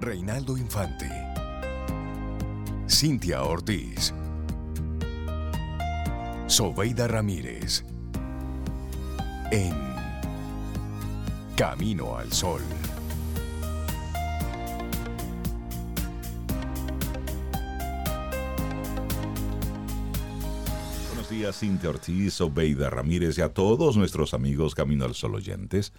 Reinaldo Infante. Cintia Ortiz. Sobeida Ramírez. En Camino al Sol. Buenos días, Cintia Ortiz, Obeida Ramírez y a todos nuestros amigos Camino al Sol oyentes.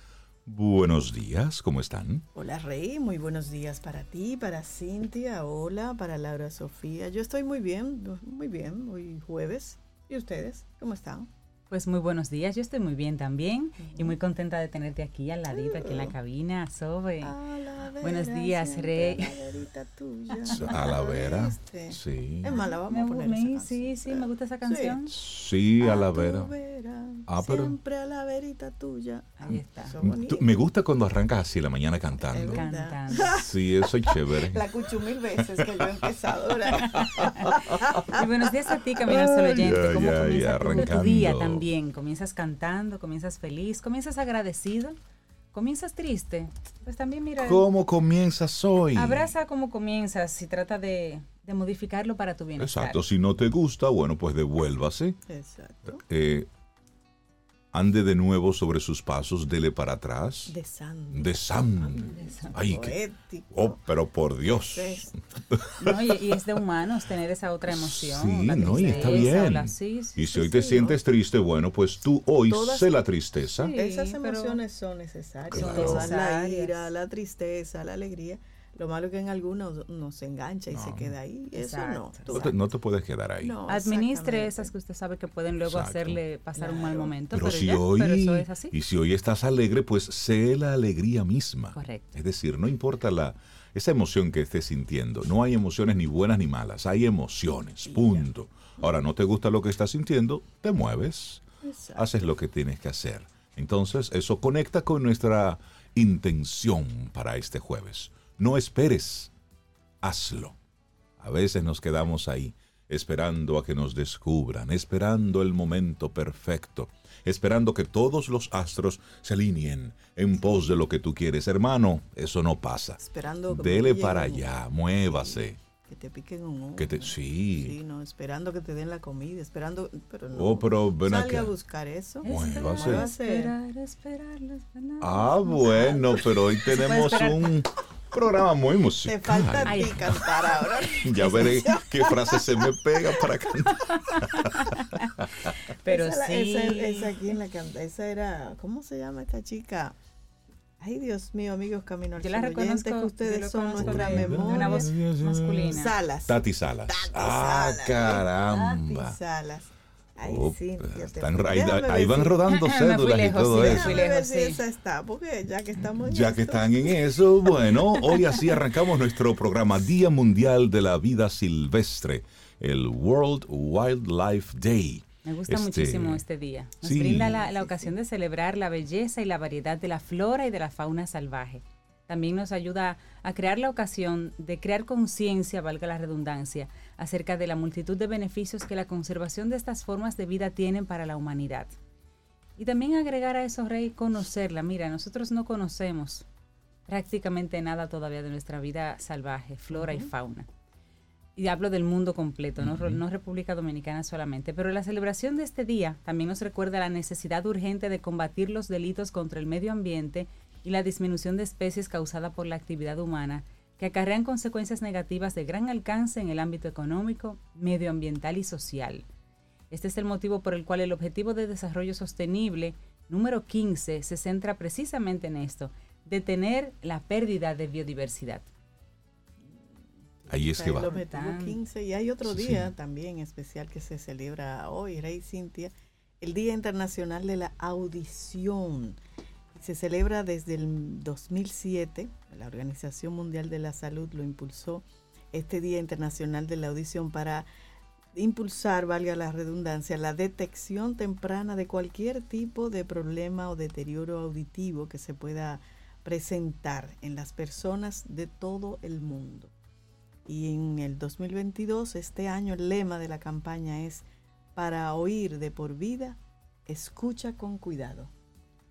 Buenos días, ¿cómo están? Hola Rey, muy buenos días para ti, para Cintia, hola, para Laura Sofía. Yo estoy muy bien, muy bien, hoy jueves. ¿Y ustedes? ¿Cómo están? Pues muy buenos días, yo estoy muy bien también y muy contenta de tenerte aquí al ladito, aquí en la cabina, Sobe. buenos días, Rey. A la vera. Sí. Es mala, vamos a poner Sí, sí, me gusta esa canción. Sí, a la vera. Ah, pero... Siempre a la verita tuya. Ahí está. Me gusta cuando arrancas así la mañana cantando. Cantando. Sí, eso es chévere. La escucho mil veces que yo he empezado Y buenos días a ti, Camino Solo Oyente. ¿Cómo comienza tu día también? Bien, comienzas cantando, comienzas feliz, comienzas agradecido, comienzas triste, pues también mira. ¿Cómo comienzas hoy? Abraza cómo comienzas y trata de, modificarlo para tu bienestar. Exacto, si no te gusta, bueno, pues devuélvase. Exacto. Eh, ande de nuevo sobre sus pasos, dele para atrás. De Ay, oh, pero por Dios. No, y, es de humanos tener esa otra emoción. Sí, no, y está bien. y si hoy te sientes triste, bueno, pues tú hoy sé la tristeza. Esas emociones son necesarias. La ira, la tristeza, la alegría lo malo es que en algunos nos engancha y se queda ahí. Eso no. No te, puedes quedar ahí. Administre esas que usted sabe que pueden luego hacerle pasar un mal momento. Pero, si hoy, Y si hoy estás alegre, pues sé la alegría misma. Correcto. Es decir, no importa la esa emoción que estés sintiendo. No hay emociones ni buenas ni malas. Hay emociones. Punto. Ahora, no te gusta lo que estás sintiendo, te mueves. Haces lo que tienes que hacer. Entonces, eso conecta con nuestra intención para este jueves. No esperes, hazlo. A veces nos quedamos ahí, esperando a que nos descubran, esperando el momento perfecto, esperando que todos los astros se alineen en pos de lo que tú quieres. Hermano, eso no pasa. Esperando Dele para allá, muévase. Que te piquen un ojo. Que te, sí. Sí, no, esperando que te den la comida, esperando, pero no. Oh, pero ven a buscar eso. Muévase. Esperar, esperar, esperar, ah, bueno, pero hoy tenemos un programa muy musical. Te falta a ti cantar ahora. ya veré qué frase se me pega para cantar. Pero esa, sí. Esa, esa, aquí en la esa era, ¿cómo se llama esta chica? Ay, Dios mío, amigos Camino Yo la reconozco que ustedes son nuestra de, memoria. una voz masculina. Salas. Tati Salas. Tati ah, Salas. caramba. Tati Salas. Ay, sí, están, ahí, ahí van rodando cédulas y todo eso. Déjame ver si esa está, porque ya que estamos en Ya que están en eso, bueno, hoy así arrancamos nuestro programa Día Mundial de la Vida Silvestre, el World Wildlife Day. Me gusta este, muchísimo este día. Nos brinda la, la ocasión de celebrar la belleza y la variedad de la flora y de la fauna salvaje. También nos ayuda a crear la ocasión de crear conciencia, valga la redundancia, acerca de la multitud de beneficios que la conservación de estas formas de vida tienen para la humanidad. Y también agregar a eso, Rey, conocerla. Mira, nosotros no conocemos prácticamente nada todavía de nuestra vida salvaje, flora y fauna. Y hablo del mundo completo, no, no República Dominicana solamente. Pero la celebración de este día también nos recuerda la necesidad urgente de combatir los delitos contra el medio ambiente y la disminución de especies causada por la actividad humana, que acarrean consecuencias negativas de gran alcance en el ámbito económico, medioambiental y social. Este es el motivo por el cual el Objetivo de Desarrollo Sostenible número 15 se centra precisamente en esto, detener la pérdida de biodiversidad. Ahí es que va. El objetivo 15 y hay otro día también especial que se celebra hoy, Rey Cintia, el Día Internacional de la Audición se celebra desde el 2007. La Organización Mundial de la Salud lo impulsó este Día Internacional de la Audición para impulsar, valga la redundancia, la detección temprana de cualquier tipo de problema o deterioro auditivo que se pueda presentar en las personas de todo el mundo. Y en el 2022, este año, el lema de la campaña es para oír de por vida, escucha con cuidado.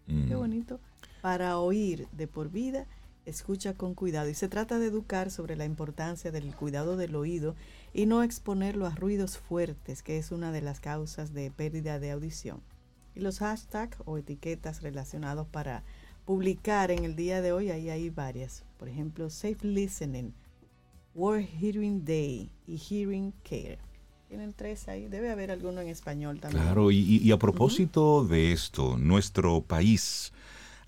Qué bonito. Para oír de por vida, escucha con cuidado y se trata de educar sobre la importancia del cuidado del oído y no exponerlo a ruidos fuertes, que es una de las causas de pérdida de audición. Y los hashtags o etiquetas relacionados para publicar en el día de hoy, ahí hay varias. Por ejemplo, Safe Listening, World Hearing Day y Hearing Care. Tienen tres ahí, debe haber alguno en español también. Claro, y, a propósito de esto, nuestro país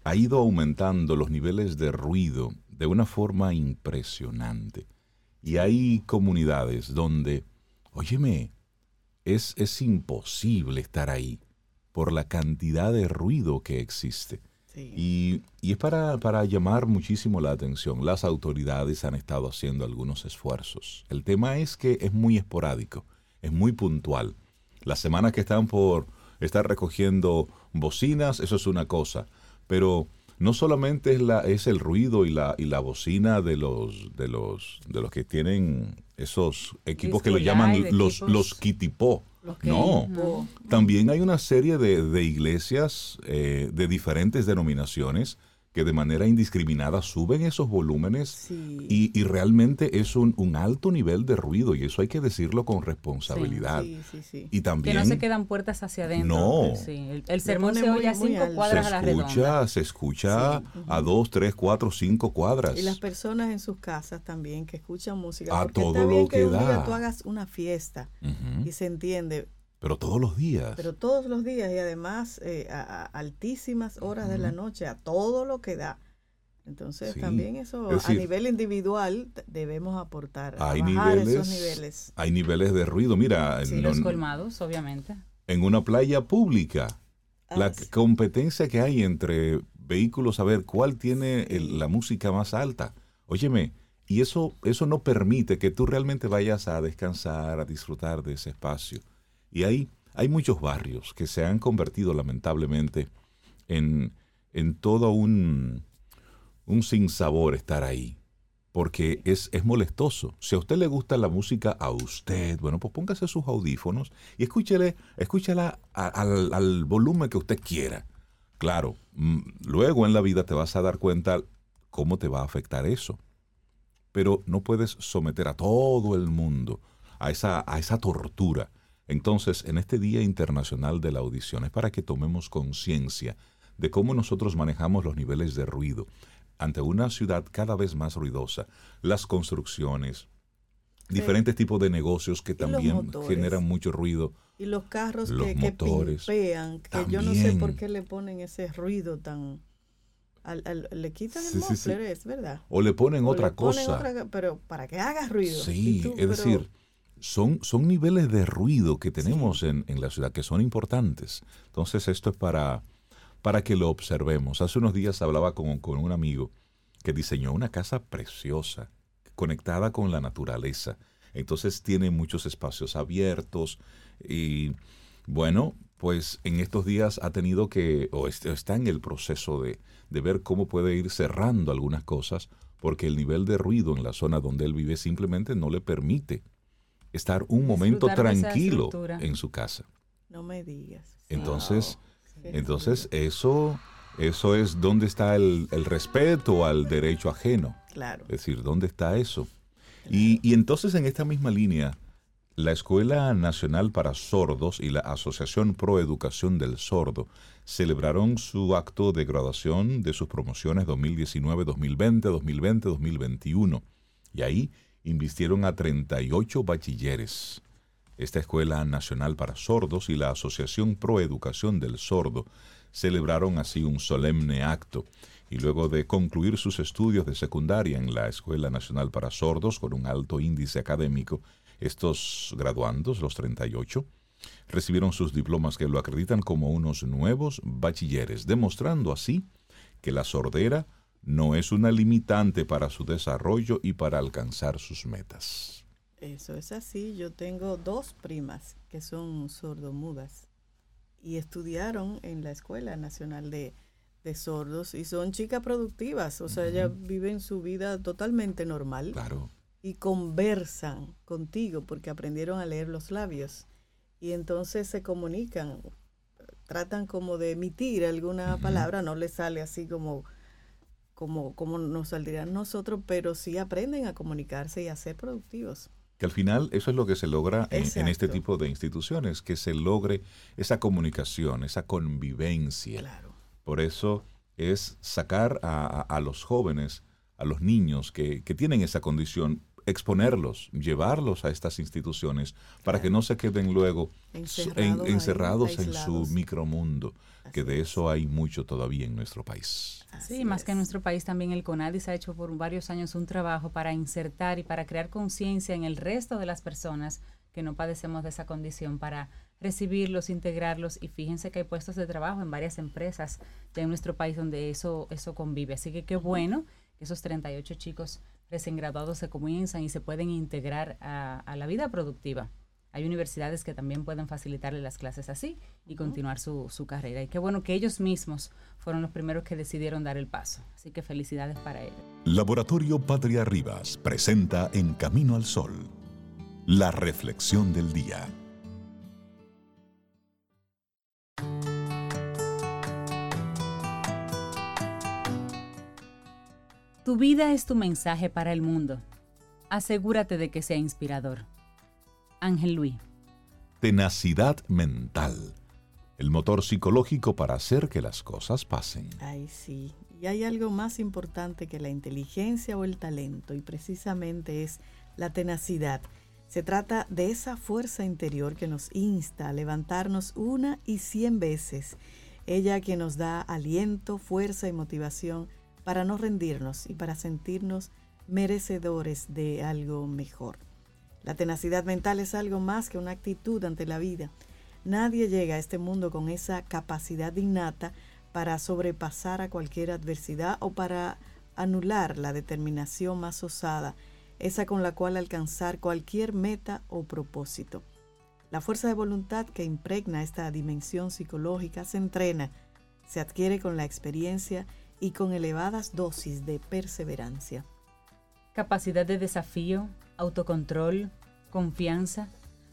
ha ido aumentando los niveles de ruido de una forma impresionante. Y hay comunidades donde, óyeme, es, es imposible estar ahí por la cantidad de ruido que existe. Y, y, es para, para, llamar muchísimo la atención. Las autoridades han estado haciendo algunos esfuerzos. El tema es que es muy esporádico, es muy puntual. Las semanas que están por estar recogiendo bocinas, eso es una cosa. Pero no solamente es, la, es el ruido y la, y la bocina de los, de, los, de los que tienen esos equipos que lo llaman los, los kitipó. No, también hay una serie de, iglesias eh, de diferentes denominaciones que de manera indiscriminada suben esos volúmenes y, realmente es un, alto nivel de ruido y eso hay que decirlo con responsabilidad. y también... Que no se quedan puertas hacia adentro. No. El, sermón se oye a cinco cuadras se a la escucha, Se escucha a dos, tres, cuatro, cinco cuadras. Y las personas en sus casas también que escuchan música. A todo lo que, da. tú hagas una fiesta y se entiende pero todos los días. Pero todos los días y además eh, a, altísimas horas de la noche, a todo lo que da. Entonces también eso a nivel individual debemos aportar, hay niveles, esos niveles. Hay niveles de ruido, mira. Sí, los colmados, obviamente. En una playa pública, ah, la competencia que hay entre vehículos, a ver cuál tiene la música más alta. Óyeme, y eso, eso no permite que tú realmente vayas a descansar, a disfrutar de ese espacio. Y hay, muchos barrios que se han convertido lamentablemente en, en todo un, un sinsabor estar ahí. Porque es, es molestoso. Si a usted le gusta la música, a usted, bueno, pues póngase sus audífonos y escúchele, escúchala al, al volumen que usted quiera. Claro, mm, luego en la vida te vas a dar cuenta cómo te va a afectar eso. Pero no puedes someter a todo el mundo a esa, a esa tortura entonces, en este Día Internacional de la Audición es para que tomemos conciencia de cómo nosotros manejamos los niveles de ruido ante una ciudad cada vez más ruidosa, las construcciones, diferentes tipos de negocios que también generan mucho ruido. Y los carros que, motores, que que yo no sé por qué le ponen ese ruido tan... le quitan el sí, es verdad. O le ponen otra cosa. pero para que haga ruido. Sí, es decir son, son niveles de ruido que tenemos en, la ciudad que son importantes. Entonces esto es para, para que lo observemos. Hace unos días hablaba con, con un amigo que diseñó una casa preciosa, conectada con la naturaleza. Entonces tiene muchos espacios abiertos y bueno, pues en estos días ha tenido que, o está en el proceso de, de ver cómo puede ir cerrando algunas cosas, porque el nivel de ruido en la zona donde él vive simplemente no le permite estar un momento tranquilo en su casa. No me digas. Entonces, entonces eso, eso es donde está el, respeto al derecho ajeno. Claro. Es decir, ¿dónde está eso? Y, y, entonces en esta misma línea, la Escuela Nacional para Sordos y la Asociación Pro Educación del Sordo celebraron su acto de graduación de sus promociones 2019, 2020, 2020, 2021. Y ahí invistieron a 38 bachilleres. Esta Escuela Nacional para Sordos y la Asociación Pro Educación del Sordo celebraron así un solemne acto y luego de concluir sus estudios de secundaria en la Escuela Nacional para Sordos con un alto índice académico, estos graduandos, los 38, recibieron sus diplomas que lo acreditan como unos nuevos bachilleres, demostrando así que la sordera no es una limitante para su desarrollo y para alcanzar sus metas. Eso es así. Yo tengo dos primas que son sordomudas y estudiaron en la Escuela Nacional de, Sordos y son chicas productivas. O sea, ellas viven su vida totalmente normal. Claro. Y conversan contigo porque aprendieron a leer los labios. Y entonces se comunican, tratan como de emitir alguna palabra, no les sale así como como, como nos saldrían nosotros, pero sí aprenden a comunicarse y a ser productivos. Que al final eso es lo que se logra en, este tipo de instituciones, que se logre esa comunicación, esa convivencia. Claro. Por eso es sacar a, los jóvenes, a los niños que, que tienen esa condición, exponerlos, llevarlos a estas instituciones para que no se queden luego encerrados en su micromundo, que de eso hay mucho todavía en nuestro país. sí, más que en nuestro país también el CONADIS ha hecho por varios años un trabajo para insertar y para crear conciencia en el resto de las personas que no padecemos de esa condición para recibirlos, integrarlos. Y fíjense que hay puestos de trabajo en varias empresas de nuestro país donde eso, eso convive. Así que qué bueno que esos 38 chicos recién graduados se comienzan y se pueden integrar a, la vida productiva. Hay universidades que también pueden facilitarle las clases así y continuar su, su, carrera. Y qué bueno que ellos mismos fueron los primeros que decidieron dar el paso. Así que felicidades para ellos. Laboratorio Patria Rivas presenta En Camino al Sol, la reflexión del día. Tu vida es tu mensaje para el mundo. Asegúrate de que sea inspirador. Ángel Luis. Tenacidad mental. El motor psicológico para hacer que las cosas pasen. Ay, sí. Y hay algo más importante que la inteligencia o el talento, y precisamente es la tenacidad. Se trata de esa fuerza interior que nos insta a levantarnos una y cien veces. Ella que nos da aliento, fuerza y motivación para no rendirnos y para sentirnos merecedores de algo mejor. La tenacidad mental es algo más que una actitud ante la vida. Nadie llega a este mundo con esa capacidad innata para sobrepasar a cualquier adversidad o para anular la determinación más osada, esa con la cual alcanzar cualquier meta o propósito. La fuerza de voluntad que impregna esta dimensión psicológica se entrena, se adquiere con la experiencia y con elevadas dosis de perseverancia. Capacidad de desafío, autocontrol, confianza,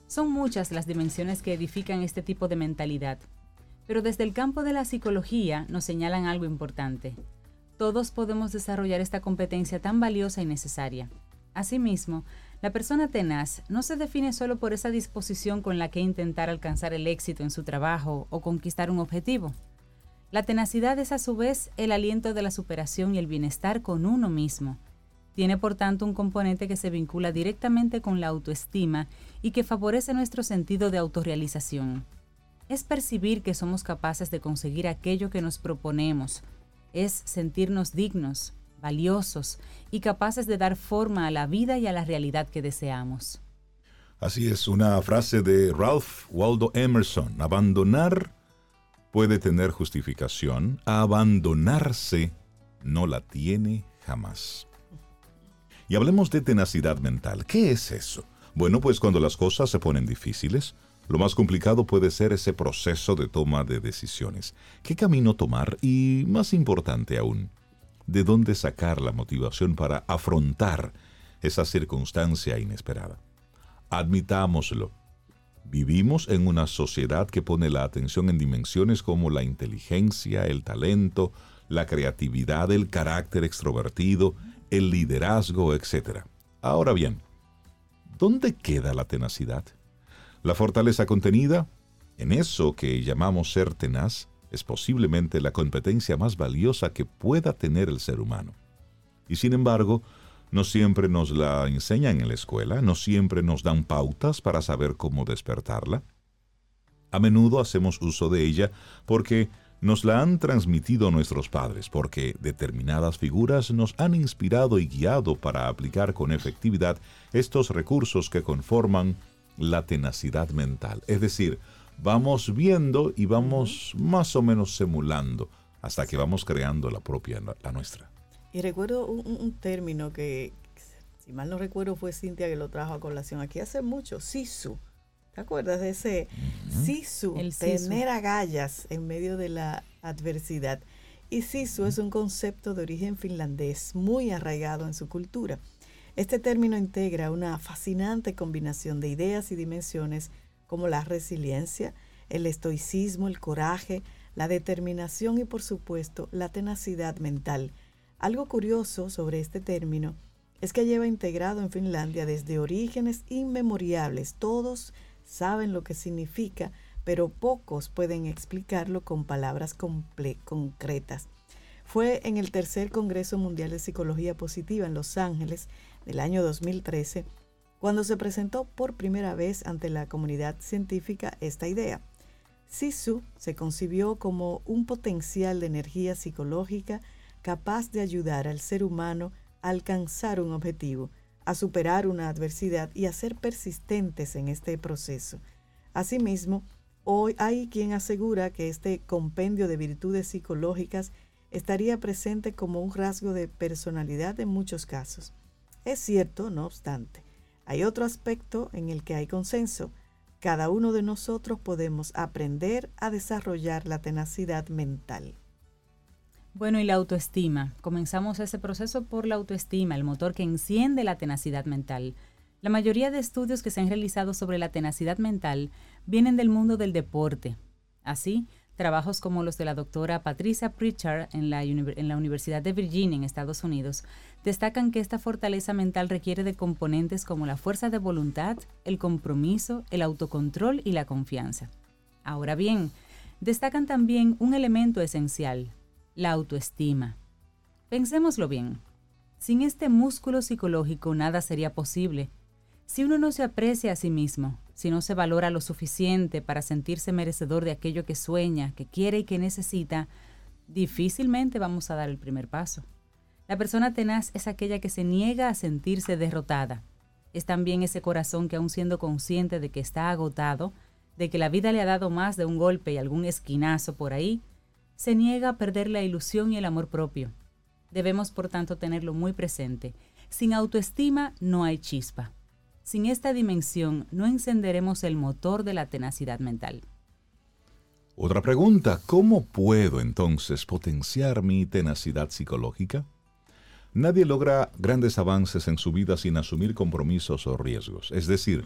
son muchas las dimensiones que edifican este tipo de mentalidad. Pero desde el campo de la psicología nos señalan algo importante. Todos podemos desarrollar esta competencia tan valiosa y necesaria. Asimismo, la persona tenaz no se define solo por esa disposición con la que intentar alcanzar el éxito en su trabajo o conquistar un objetivo. La tenacidad es a su vez el aliento de la superación y el bienestar con uno mismo. Tiene por tanto un componente que se vincula directamente con la autoestima y que favorece nuestro sentido de autorrealización. Es percibir que somos capaces de conseguir aquello que nos proponemos. Es sentirnos dignos, valiosos y capaces de dar forma a la vida y a la realidad que deseamos. Así es, una frase de Ralph Waldo Emerson, abandonar puede tener justificación, abandonarse no la tiene jamás. Y hablemos de tenacidad mental. ¿Qué es eso? Bueno, pues cuando las cosas se ponen difíciles, lo más complicado puede ser ese proceso de toma de decisiones. ¿Qué camino tomar? Y más importante aún, ¿de dónde sacar la motivación para afrontar esa circunstancia inesperada? Admitámoslo, Vivimos en una sociedad que pone la atención en dimensiones como la inteligencia, el talento, la creatividad, el carácter extrovertido, el liderazgo, etc. Ahora bien, ¿dónde queda la tenacidad? La fortaleza contenida en eso que llamamos ser tenaz es posiblemente la competencia más valiosa que pueda tener el ser humano. Y sin embargo, no siempre nos la enseñan en la escuela, no siempre nos dan pautas para saber cómo despertarla. A menudo hacemos uso de ella porque nos la han transmitido nuestros padres, porque determinadas figuras nos han inspirado y guiado para aplicar con efectividad estos recursos que conforman la tenacidad mental. Es decir, vamos viendo y vamos más o menos simulando hasta que vamos creando la propia, la nuestra. Y recuerdo un, término que, si mal no recuerdo, fue Cintia que lo trajo a colación aquí hace mucho, sisu. ¿Te acuerdas de ese sisu? El tener agallas en medio de la adversidad. Y sisu es un concepto de origen finlandés muy arraigado en su cultura. Este término integra una fascinante combinación de ideas y dimensiones como la resiliencia, el estoicismo, el coraje, la determinación y por supuesto la tenacidad mental Algo curioso sobre este término es que lleva integrado en Finlandia desde orígenes inmemoriales. Todos saben lo que significa, pero pocos pueden explicarlo con palabras concretas. Fue en el tercer Congreso Mundial de Psicología Positiva en Los Ángeles del año 2013 cuando se presentó por primera vez ante la comunidad científica esta idea. Sisu se concibió como un potencial de energía psicológica capaz de ayudar al ser humano a alcanzar un objetivo, a superar una adversidad y a ser persistentes en este proceso. Asimismo, hoy hay quien asegura que este compendio de virtudes psicológicas estaría presente como un rasgo de personalidad en muchos casos. Es cierto, no obstante, hay otro aspecto en el que hay consenso. Cada uno de nosotros podemos aprender a desarrollar la tenacidad mental. Bueno, y la autoestima. Comenzamos ese proceso por la autoestima, el motor que enciende la tenacidad mental. La mayoría de estudios que se han realizado sobre la tenacidad mental vienen del mundo del deporte. Así, trabajos como los de la doctora Patricia Pritchard en la, en la Universidad de Virginia en Estados Unidos destacan que esta fortaleza mental requiere de componentes como la fuerza de voluntad, el compromiso, el autocontrol y la confianza. Ahora bien, destacan también un elemento esencial, la autoestima. Pensémoslo bien. Sin este músculo psicológico nada sería posible. Si uno no se aprecia a sí mismo, si no se valora lo suficiente para sentirse merecedor de aquello que sueña, que quiere y que necesita, difícilmente vamos a dar el primer paso. La persona tenaz es aquella que se niega a sentirse derrotada. Es también ese corazón que aun siendo consciente de que está agotado, de que la vida le ha dado más de un golpe y algún esquinazo por ahí, se niega a perder la ilusión y el amor propio. Debemos, por tanto, tenerlo muy presente. Sin autoestima no hay chispa. Sin esta dimensión no encenderemos el motor de la tenacidad mental. Otra pregunta, ¿cómo puedo entonces potenciar mi tenacidad psicológica? Nadie logra grandes avances en su vida sin asumir compromisos o riesgos. Es decir,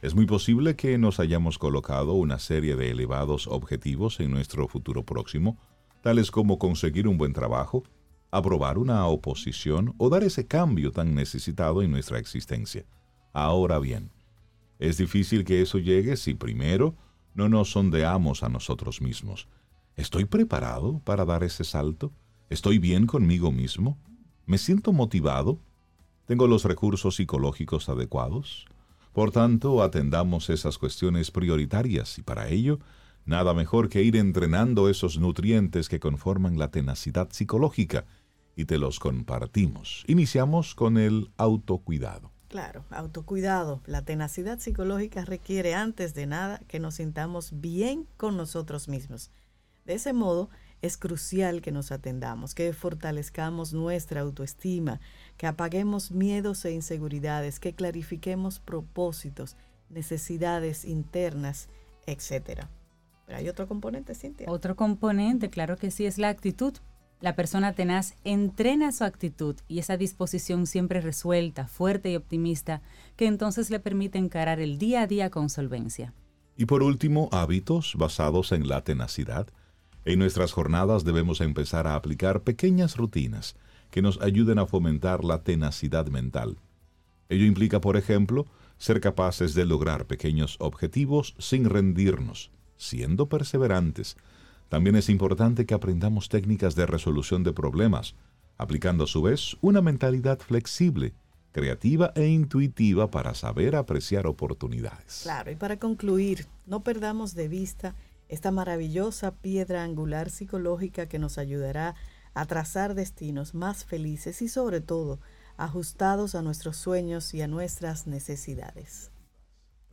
es muy posible que nos hayamos colocado una serie de elevados objetivos en nuestro futuro próximo, tales como conseguir un buen trabajo, aprobar una oposición o dar ese cambio tan necesitado en nuestra existencia. Ahora bien, es difícil que eso llegue si primero no nos sondeamos a nosotros mismos. ¿Estoy preparado para dar ese salto? ¿Estoy bien conmigo mismo? ¿Me siento motivado? ¿Tengo los recursos psicológicos adecuados? Por tanto, atendamos esas cuestiones prioritarias y para ello, nada mejor que ir entrenando esos nutrientes que conforman la tenacidad psicológica y te los compartimos. Iniciamos con el autocuidado. Claro, autocuidado. La tenacidad psicológica requiere antes de nada que nos sintamos bien con nosotros mismos. De ese modo, es crucial que nos atendamos, que fortalezcamos nuestra autoestima, que apaguemos miedos e inseguridades, que clarifiquemos propósitos, necesidades internas, etc. Pero hay otro componente, Cintia. Otro componente, claro que sí, es la actitud. La persona tenaz entrena su actitud y esa disposición siempre resuelta, fuerte y optimista, que entonces le permite encarar el día a día con solvencia. Y por último, hábitos basados en la tenacidad en nuestras jornadas debemos empezar a aplicar pequeñas rutinas que nos ayuden a fomentar la tenacidad mental. Ello implica, por ejemplo, ser capaces de lograr pequeños objetivos sin rendirnos, siendo perseverantes. También es importante que aprendamos técnicas de resolución de problemas, aplicando a su vez una mentalidad flexible, creativa e intuitiva para saber apreciar oportunidades. Claro, y para concluir, no perdamos de vista esta maravillosa piedra angular psicológica que nos ayudará a trazar destinos más felices y sobre todo ajustados a nuestros sueños y a nuestras necesidades.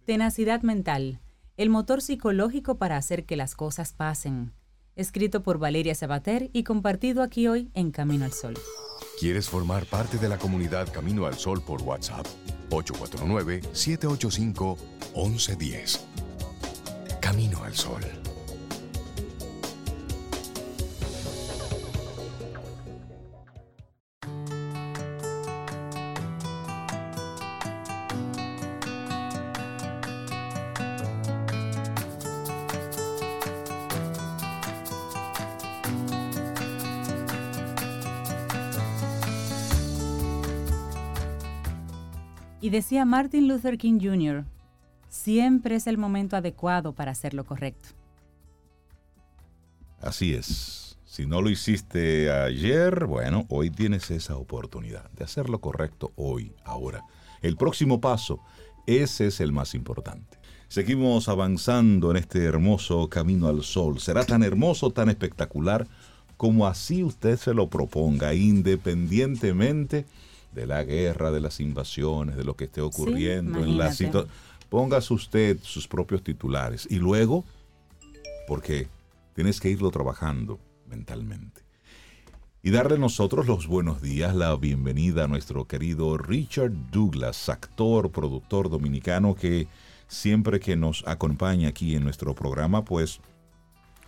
Tenacidad mental, el motor psicológico para hacer que las cosas pasen. Escrito por Valeria Sabater y compartido aquí hoy en Camino al Sol. ¿Quieres formar parte de la comunidad Camino al Sol por WhatsApp? 849-785-1110. Camino al Sol. Decía Martin Luther King Jr., siempre es el momento adecuado para hacer lo correcto. Así es. Si no lo hiciste ayer, bueno, hoy tienes esa oportunidad de hacer lo correcto hoy, ahora. El próximo paso, ese es el más importante. Seguimos avanzando en este hermoso camino al sol. Será tan hermoso, tan espectacular, como así usted se lo proponga, independientemente de la guerra, de las invasiones, de lo que esté ocurriendo en la situación. Póngase usted sus propios titulares y luego, porque tienes que irlo trabajando mentalmente. Y darle nosotros los buenos días, la bienvenida a nuestro querido Richard Douglas, actor, productor dominicano que siempre que nos acompaña aquí en nuestro programa, pues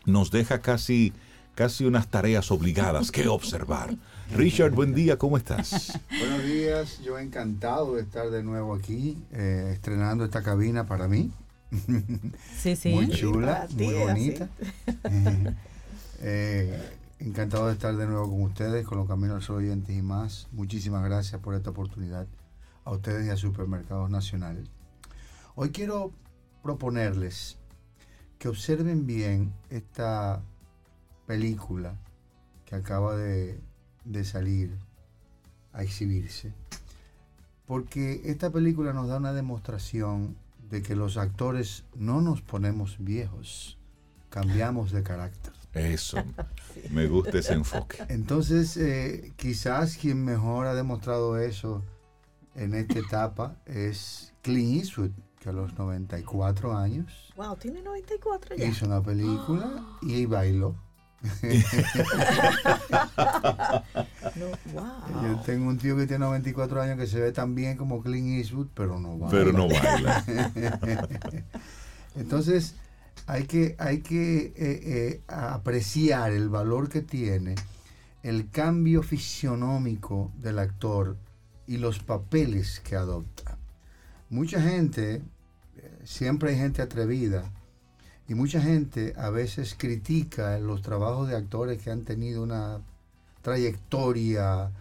nos deja casi, casi unas tareas obligadas que observar. Richard, buen día, ¿cómo estás? Buenos días, yo encantado de estar de nuevo aquí, eh, estrenando esta cabina para mí. Sí, sí. Muy chula, muy bonita. Eh, encantado de estar de nuevo con ustedes, con los Caminos al oyentes y más. Muchísimas gracias por esta oportunidad a ustedes y a Supermercados Nacional. Hoy quiero proponerles que observen bien esta película que acaba de, de salir a exhibirse. Porque esta película nos da una demostración de que los actores no nos ponemos viejos, cambiamos de carácter. Eso, me gusta ese enfoque. Entonces, eh, quizás quien mejor ha demostrado eso en esta etapa es Clint Eastwood, que a los 94 años Wow, tiene 94 ya. hizo una película y bailó. No, wow. Yo tengo un tío que tiene 94 años que se ve tan bien como Clint Eastwood, pero no baila. Pero no baila. Entonces, hay que, hay que eh, eh, apreciar el valor que tiene el cambio fisionómico del actor y los papeles que adopta. Mucha gente, eh, siempre hay gente atrevida, y mucha gente a veces critica los trabajos de actores que han tenido una trayectoria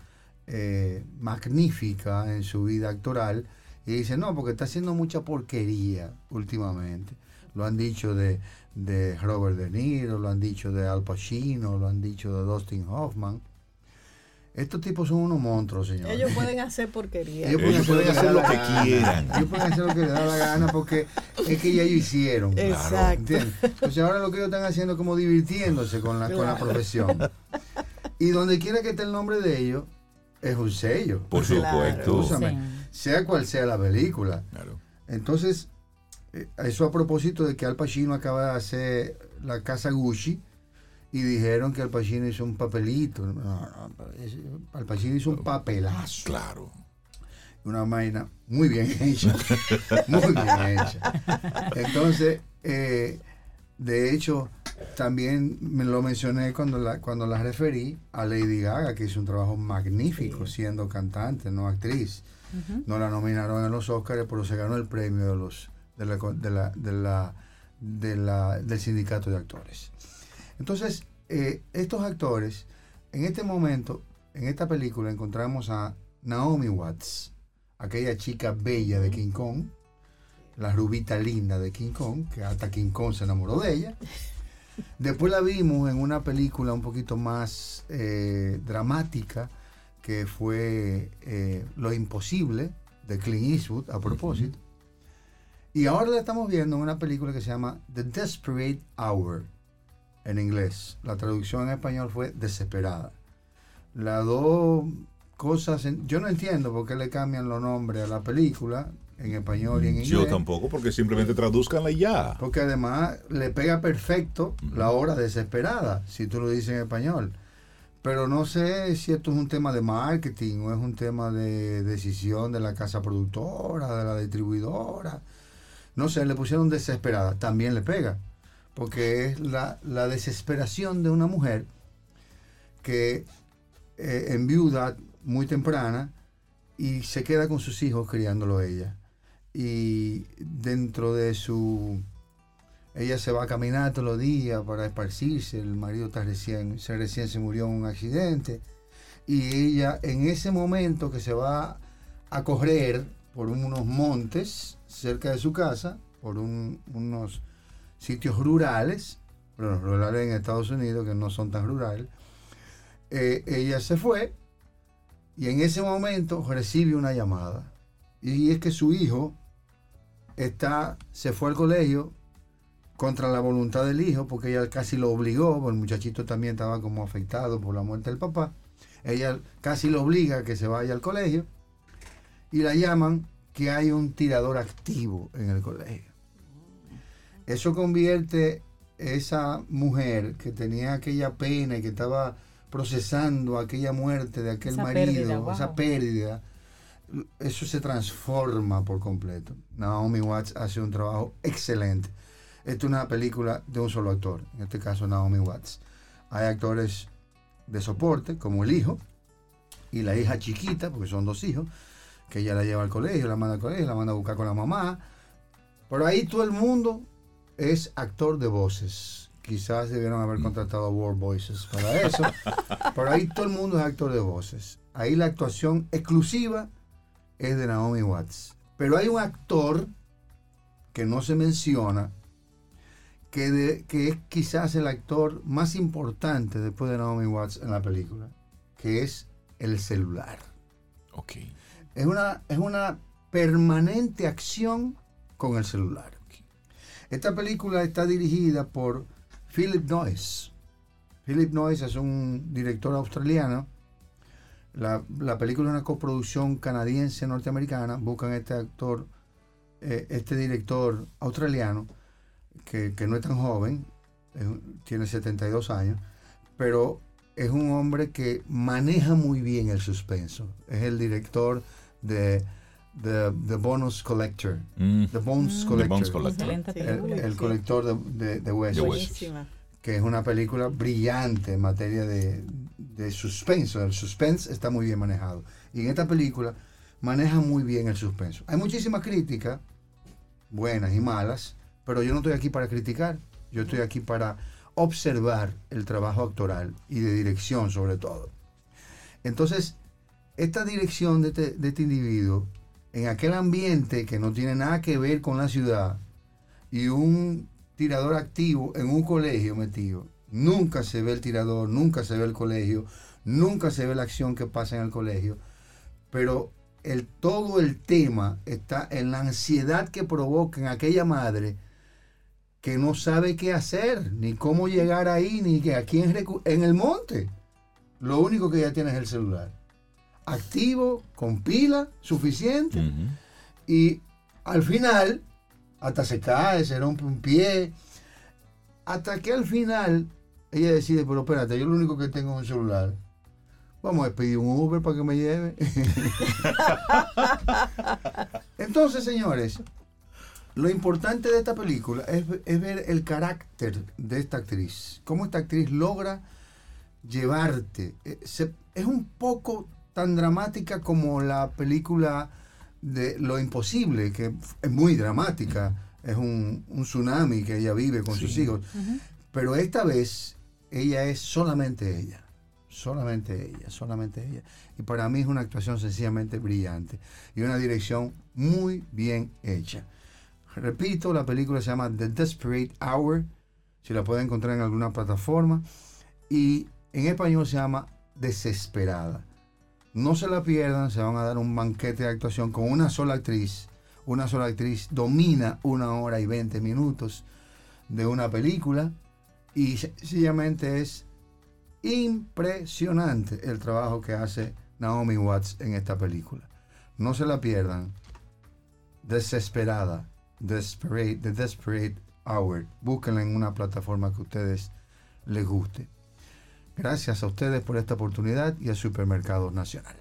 eh, magnífica en su vida actoral y dice, no, porque está haciendo mucha porquería últimamente. Lo han dicho de, de Robert De Niro, lo han dicho de Al Pacino, lo han dicho de Dustin Hoffman. Estos tipos son unos monstruos, señores. Ellos pueden hacer porquería. Ellos Ellos pueden hacer lo que gana. quieran. Ellos pueden hacer lo que les da la gana porque es que ya ellos hicieron. Exacto. ¿Entiendes? Entonces ahora lo que ellos están haciendo es como divirtiéndose con la, con la Claro. profesión. Y donde quiera que esté el nombre de ellos, es un sello. Por supuesto. Sea cual sea la película. Claro. Entonces, eh, eso a propósito de que Al Pacino acaba de hacer la casa Gucci y dijeron que Al Pacino hizo un papelito. No, no, Al Pacino hizo un papelazo. Claro. Una vaina muy bien hecha. muy bien hecha. Entonces, eh, de hecho, también me lo mencioné cuando la, cuando la referí a Lady Gaga, que hizo un trabajo magnífico siendo cantante, no actriz. No la nominaron en los Oscars, pero se ganó el premio de los de la, de la, de la- de la- del sindicato de actores. Entonces, eh, estos actores, en este momento, en esta película, encontramos a Naomi Watts, aquella chica bella de King Kong, la rubita linda de King Kong, que hasta King Kong se enamoró de ella. Después la vimos en una película un poquito más eh, dramática, que fue eh, Lo Imposible, de Clint Eastwood, a propósito. Y ahora la estamos viendo en una película que se llama The Desperate Hour, en inglés. La traducción en español fue Desesperada. Las dos cosas, en- yo no entiendo por qué le cambian los nombres a la película, en español y en inglés. Yo tampoco, porque simplemente traduzcanla y ya. Porque además le pega perfecto la hora desesperada, si tú lo dices en español. Pero no sé si esto es un tema de marketing o es un tema de decisión de la casa productora, de la distribuidora. No sé, le pusieron desesperada. También le pega. Porque es la, la desesperación de una mujer que eh, enviuda muy temprana y se queda con sus hijos criándolo ella. Y dentro de su... Ella se va a caminar todos los días para esparcirse, el marido está recién, se recién se murió en un accidente. Y ella en ese momento que se va a correr por unos montes cerca de su casa, por unos sitios rurales, bueno, rurales en Estados Unidos que no son tan rurales. Eh, ella se fue y en ese momento recibe una llamada. Y es que su hijo está, se fue al colegio contra la voluntad del hijo, porque ella casi lo obligó, porque el muchachito también estaba como afectado por la muerte del papá. Ella casi lo obliga a que se vaya al colegio y la llaman que hay un tirador activo en el colegio. Eso convierte esa mujer que tenía aquella pena y que estaba procesando aquella muerte de aquel marido, esa pérdida, eso se transforma por completo. Naomi Watts hace un trabajo excelente. Esta es una película de un solo actor, en este caso Naomi Watts. Hay actores de soporte, como el hijo y la hija chiquita, porque son dos hijos, que ella la lleva al colegio, la manda al colegio, la manda a buscar con la mamá. Por ahí todo el mundo es actor de voces. Quizás debieron haber contratado a World Voices para eso. Por ahí todo el mundo es actor de voces. Ahí la actuación exclusiva es de Naomi Watts. Pero hay un actor que no se menciona, que, que es quizás el actor más importante después de Naomi Watts en la película, que es el celular. Ok. Es una, es una permanente acción con el celular. Esta película está dirigida por Philip Noyce. Philip Noyce es un director australiano. La, película es una coproducción canadiense-norteamericana. Buscan este actor, eh, este director australiano, que, no es tan joven, tiene 72 años, pero es un hombre que maneja muy bien el suspenso. Es el director de The, the Bonus Collector. Mm. The Bones Collector. El, colector de, de, huesos. Que es una película brillante en materia de, de suspenso. El suspense está muy bien manejado. Y en esta película maneja muy bien el suspenso. Hay muchísimas críticas, buenas y malas, pero yo no estoy aquí para criticar. Yo estoy aquí para observar el trabajo actoral y de dirección sobre todo. Entonces, esta dirección de este, de este individuo en aquel ambiente que no tiene nada que ver con la ciudad y un tirador activo en un colegio metido, nunca se ve el tirador, nunca se ve el colegio, nunca se ve la acción que pasa en el colegio, pero todo el tema está en la ansiedad que provoca en aquella madre que no sabe qué hacer, ni cómo llegar ahí, ni que aquí en, en el monte. Lo único que ella tiene es el celular activo, con pila suficiente. Y al final, hasta se cae, se rompe un pie. Hasta que al final ella decide, pero espérate, yo lo único que tengo es un celular. Vamos a pedir un Uber para que me lleve. Entonces, señores, lo importante de esta película es, ver el carácter de esta actriz. Cómo esta actriz logra llevarte. Eh, es un poco tan dramática como la película de Lo Imposible, que es muy dramática, es un, tsunami que ella vive con sus hijos, pero esta vez ella es solamente ella, solamente ella, solamente ella. Y para mí es una actuación sencillamente brillante. Y una dirección muy bien hecha. Repito, la película se llama The Desperate Hour, si la pueden encontrar en alguna plataforma, y en español se llama Desesperada. No se la pierdan, se van a dar un banquete de actuación con una sola actriz. Una sola actriz domina una hora y veinte minutos de una película y sencillamente es impresionante el trabajo que hace Naomi Watts en esta película. No se la pierdan. Desesperada, Desperate, The Desperate Hour. Búsquenla en una plataforma que a ustedes les guste. Gracias a ustedes por esta oportunidad y al Supermercado Nacional.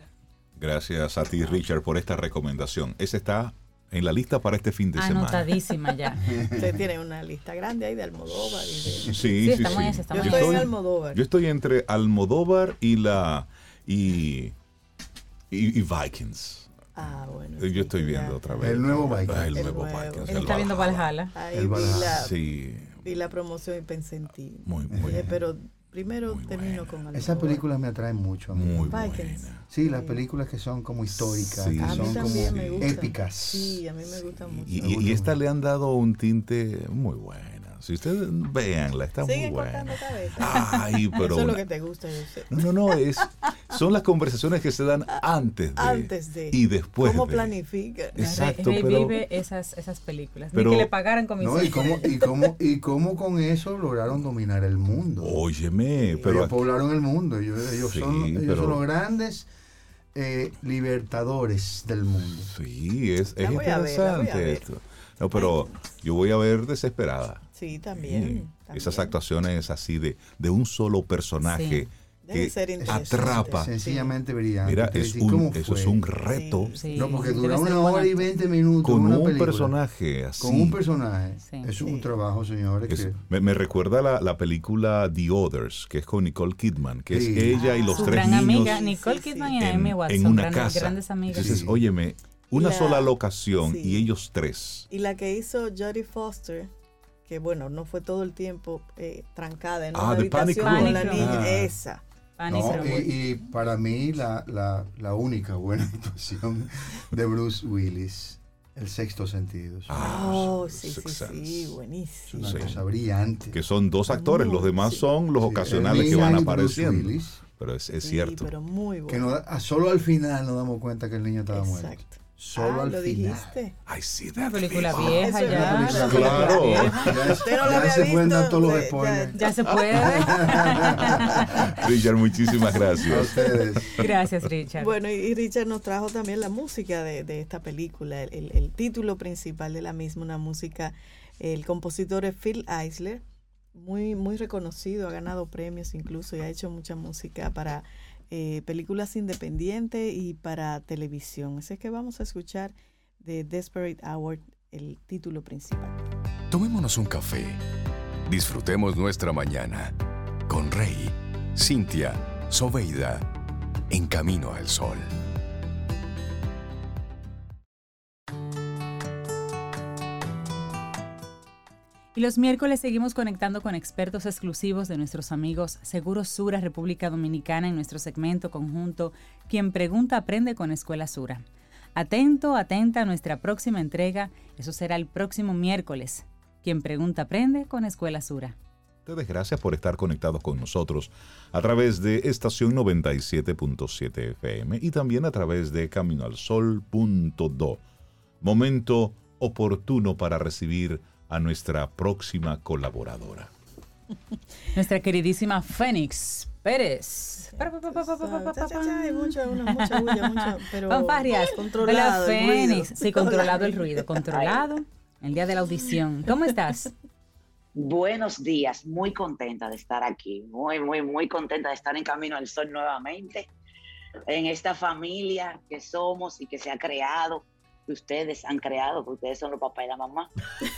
Gracias a ti, Richard, por esta recomendación. Esa está en la lista para este fin de semana. Anotadísima ya. Usted tiene una lista grande ahí de Almodóvar. Sí, sí, sí. Yo estoy en Almodóvar. Yo estoy entre Almodóvar y la y, y, Vikings. Ah, bueno. Yo estoy viendo otra vez. El nuevo Vikings. el, nuevo, Vikings. Él está viendo Valhalla. Ahí el Valhalla. sí. Vi la promoción y pensé en ti. Muy, muy. pero Primero termino con algo. Esas películas me atraen mucho. A mí. Muy buena. Sí, las películas que son como históricas, que son como épicas. Sí, a mí me gustan mucho. Y, y, esta le han dado un tinte muy bueno. Si ustedes veanla, está muy buena. Ay, pero. Eso es lo que te gusta, No, no, no, es, son las conversaciones que se dan antes de. Antes de. Y después. ¿Cómo planifica? Exacto. Rey, pero, vive esas, esas películas. Pero, Ni que le pagaran comisión. No, y cómo, y, cómo, y cómo con eso lograron dominar el mundo. Óyeme, pero. Ellos poblaron el mundo. Ellos, son, ellos son los grandes. Eh, libertadores del mundo. Sí, es, es interesante esto. No, pero yo voy a ver desesperada. Sí, también, Esas actuaciones así de, de un solo personaje. que atrapa. Sencillamente brillante. Mira, es un, eso es un reto. no, porque dura una hora y veinte minutos. Con un personaje así. Con un personaje. Es un trabajo, señores. me, recuerda la, la, película The Others, que es con Nicole Kidman, que es ella y los Su tres gran niños. Amiga, Nicole Kidman y Amy Watson. En una casa. Grandes amigas. Entonces, óyeme, una sola locación y ellos tres. Y la que hizo Jodie Foster que bueno, no fue todo el tiempo eh, trancada en ah, una habitación con la niña, ah. esa. y, para mí la, la, la, única buena actuación de Bruce Willis, El Sexto Sentido. Ah, oh, sí, sí, sí, buenísimo. Es una cosa brillante. Que son dos actores, los demás son los ocasionales que van apareciendo. pero es, es cierto. Pero muy bueno. Que solo al final nos damos cuenta que el niño estaba Exacto. muerto. Solo ah, al lo final. dijiste. Ay, sí, una película vieja ya. claro. Ya, se pueden dar todos los spoilers. Ya, se puede. Richard, muchísimas gracias. A ustedes. Gracias, Richard. Bueno, y Richard nos trajo también la música de, de esta película, el, el, título principal de la misma, una música, el compositor es Phil Eisler, muy, muy reconocido, ha ganado premios incluso y ha hecho mucha música para eh, películas independientes y para televisión. Así que vamos a escuchar de Desperate Hour el título principal. Tomémonos un café. Disfrutemos nuestra mañana con Rey, Cintia, Soveida, en camino al sol. Y los miércoles seguimos conectando con expertos exclusivos de nuestros amigos Seguros Sura República Dominicana en nuestro segmento conjunto Quien pregunta aprende con Escuela Sura. Atento, atenta a nuestra próxima entrega, eso será el próximo miércoles. Quien pregunta aprende con Escuela Sura. Ustedes gracias por estar conectados con nosotros a través de estación 97.7 FM y también a través de caminoalsol.do. Momento oportuno para recibir a nuestra próxima colaboradora. Nuestra queridísima Fénix Pérez. Fanfarias. Controlado. Fénix. Sí, controlado el ruido. Controlado. El día de la audición. ¿Cómo estás? Buenos días. Muy contenta de estar aquí. Muy, muy, muy contenta de estar en Camino al Sol nuevamente. En esta familia que somos y que se ha creado ustedes han creado, porque ustedes son los papás y la mamá.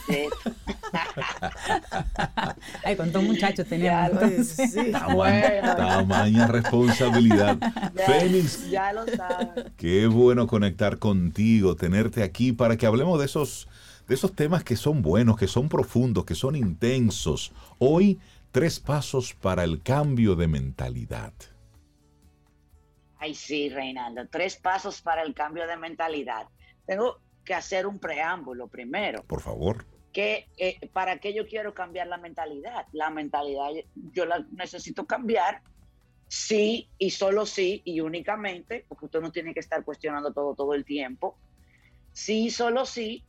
Ay, cuántos muchachos teníamos. Sí. Tamaña responsabilidad. Fénix. Ya lo saben. Qué bueno conectar contigo, tenerte aquí para que hablemos de esos, de esos temas que son buenos, que son profundos, que son intensos. Hoy, tres pasos para el cambio de mentalidad. Ay, sí, Reinaldo, tres pasos para el cambio de mentalidad tengo que hacer un preámbulo primero. Por favor. Que, eh, ¿Para qué yo quiero cambiar la mentalidad? La mentalidad yo la necesito cambiar sí y solo sí y únicamente, porque usted no tiene que estar cuestionando todo todo el tiempo. Sí y solo sí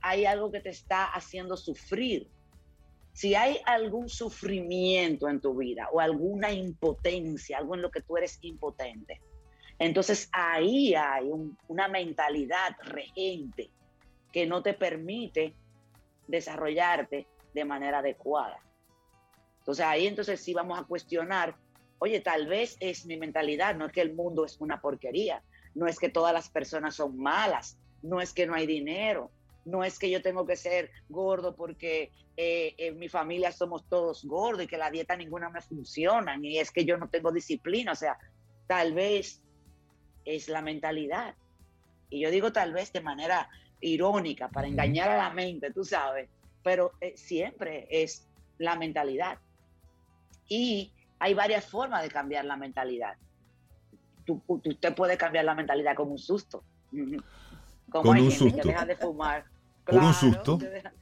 hay algo que te está haciendo sufrir. Si hay algún sufrimiento en tu vida o alguna impotencia, algo en lo que tú eres impotente, entonces ahí hay una mentalidad regente que no te permite desarrollarte de manera adecuada. Entonces ahí entonces sí vamos a cuestionar, oye, tal vez es mi mentalidad, no es que el mundo es una porquería, no es que todas las personas son malas, no es que no hay dinero, no es que yo tengo que ser gordo porque eh, en mi familia somos todos gordos y que la dieta ninguna me funciona, y es que yo no tengo disciplina, o sea, tal vez es la mentalidad. Y yo digo tal vez de manera irónica, para engañar a la mente, tú sabes, pero eh, siempre es la mentalidad. Y hay varias formas de cambiar la mentalidad. usted puede cambiar la mentalidad con un susto. con un susto. por un susto,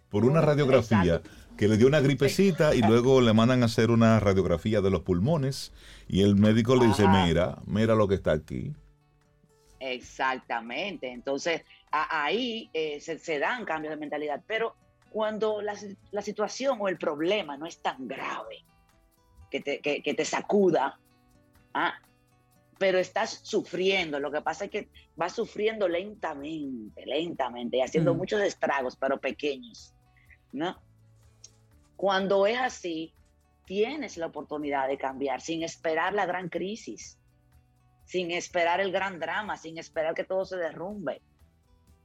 por una radiografía que le dio una gripecita y luego le mandan a hacer una radiografía de los pulmones y el médico le dice, mira, mira lo que está aquí. Exactamente. Entonces, ahí eh, se, dan cambios de mentalidad. Pero cuando la, situación o el problema no es tan grave, que te, que, te sacuda, ¿ah? pero estás sufriendo. Lo que pasa es que vas sufriendo lentamente, lentamente, y haciendo mm. muchos estragos, pero pequeños. ¿no? Cuando es así, tienes la oportunidad de cambiar sin esperar la gran crisis sin esperar el gran drama, sin esperar que todo se derrumbe,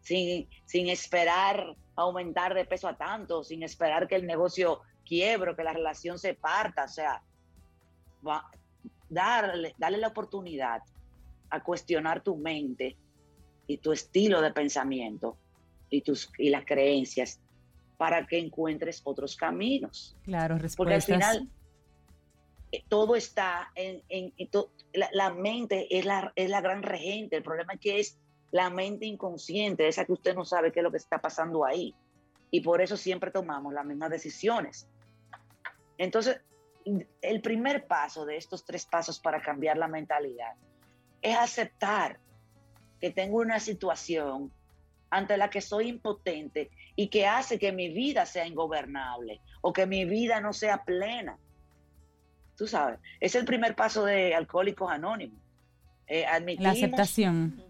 sin, sin esperar aumentar de peso a tanto, sin esperar que el negocio quiebre, que la relación se parta. O sea, darle, darle la oportunidad a cuestionar tu mente y tu estilo de pensamiento y, tus, y las creencias para que encuentres otros caminos. Claro, respuestas. Porque al final todo está en, en, la, mente es la, es la gran regente. El problema es que es la mente inconsciente, esa que usted no sabe qué es lo que está pasando ahí. Y por eso siempre tomamos las mismas decisiones. Entonces, el primer paso de estos tres pasos para cambiar la mentalidad es aceptar que tengo una situación ante la que soy impotente y que hace que mi vida sea ingobernable o que mi vida no sea plena tú sabes. Es el primer paso de Alcohólicos Anónimos. Eh, la aceptación.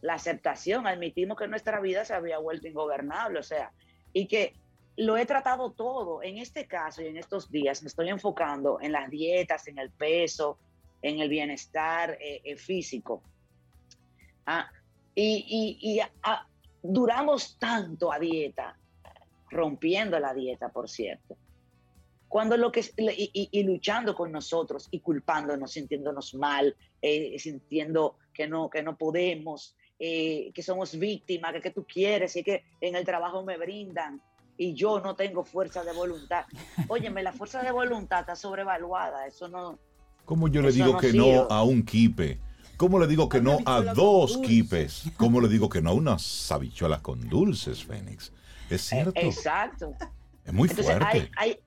La aceptación, admitimos que nuestra vida se había vuelto ingobernable, o sea, y que lo he tratado todo. En este caso y en estos días me estoy enfocando en las dietas, en el peso, en el bienestar eh, eh, físico. Ah, y, ah, duramos tanto a dieta, rompiendo la dieta, por cierto cuando lo que y, luchando con nosotros y culpándonos, sintiéndonos mal, eh, sintiendo que no, que no podemos, eh, que somos víctimas, que, que tú quieres y que en el trabajo me brindan y yo no tengo fuerza de voluntad. Óyeme, la fuerza de voluntad está sobrevaluada, eso no... ¿Cómo yo le digo que no a un kipe? ¿Cómo le digo que no a dos kipes? ¿Cómo le digo que no a unas habichuelas con dulces, Fénix? Es cierto. exacto. Es muy fuerte. hay, hay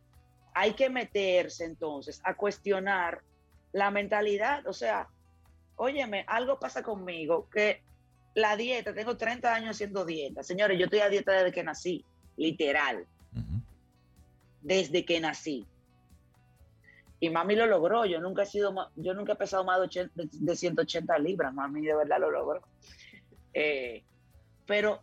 que meterse entonces a cuestionar la mentalidad. O sea, óyeme, algo pasa conmigo que la dieta, tengo 30 años haciendo dieta. Señores, yo estoy a dieta desde que nací, literal. Desde que nací. Y mami lo logró. Yo nunca he sido, yo nunca he pesado más de, 180 libras. Mami de verdad lo logró. Eh, pero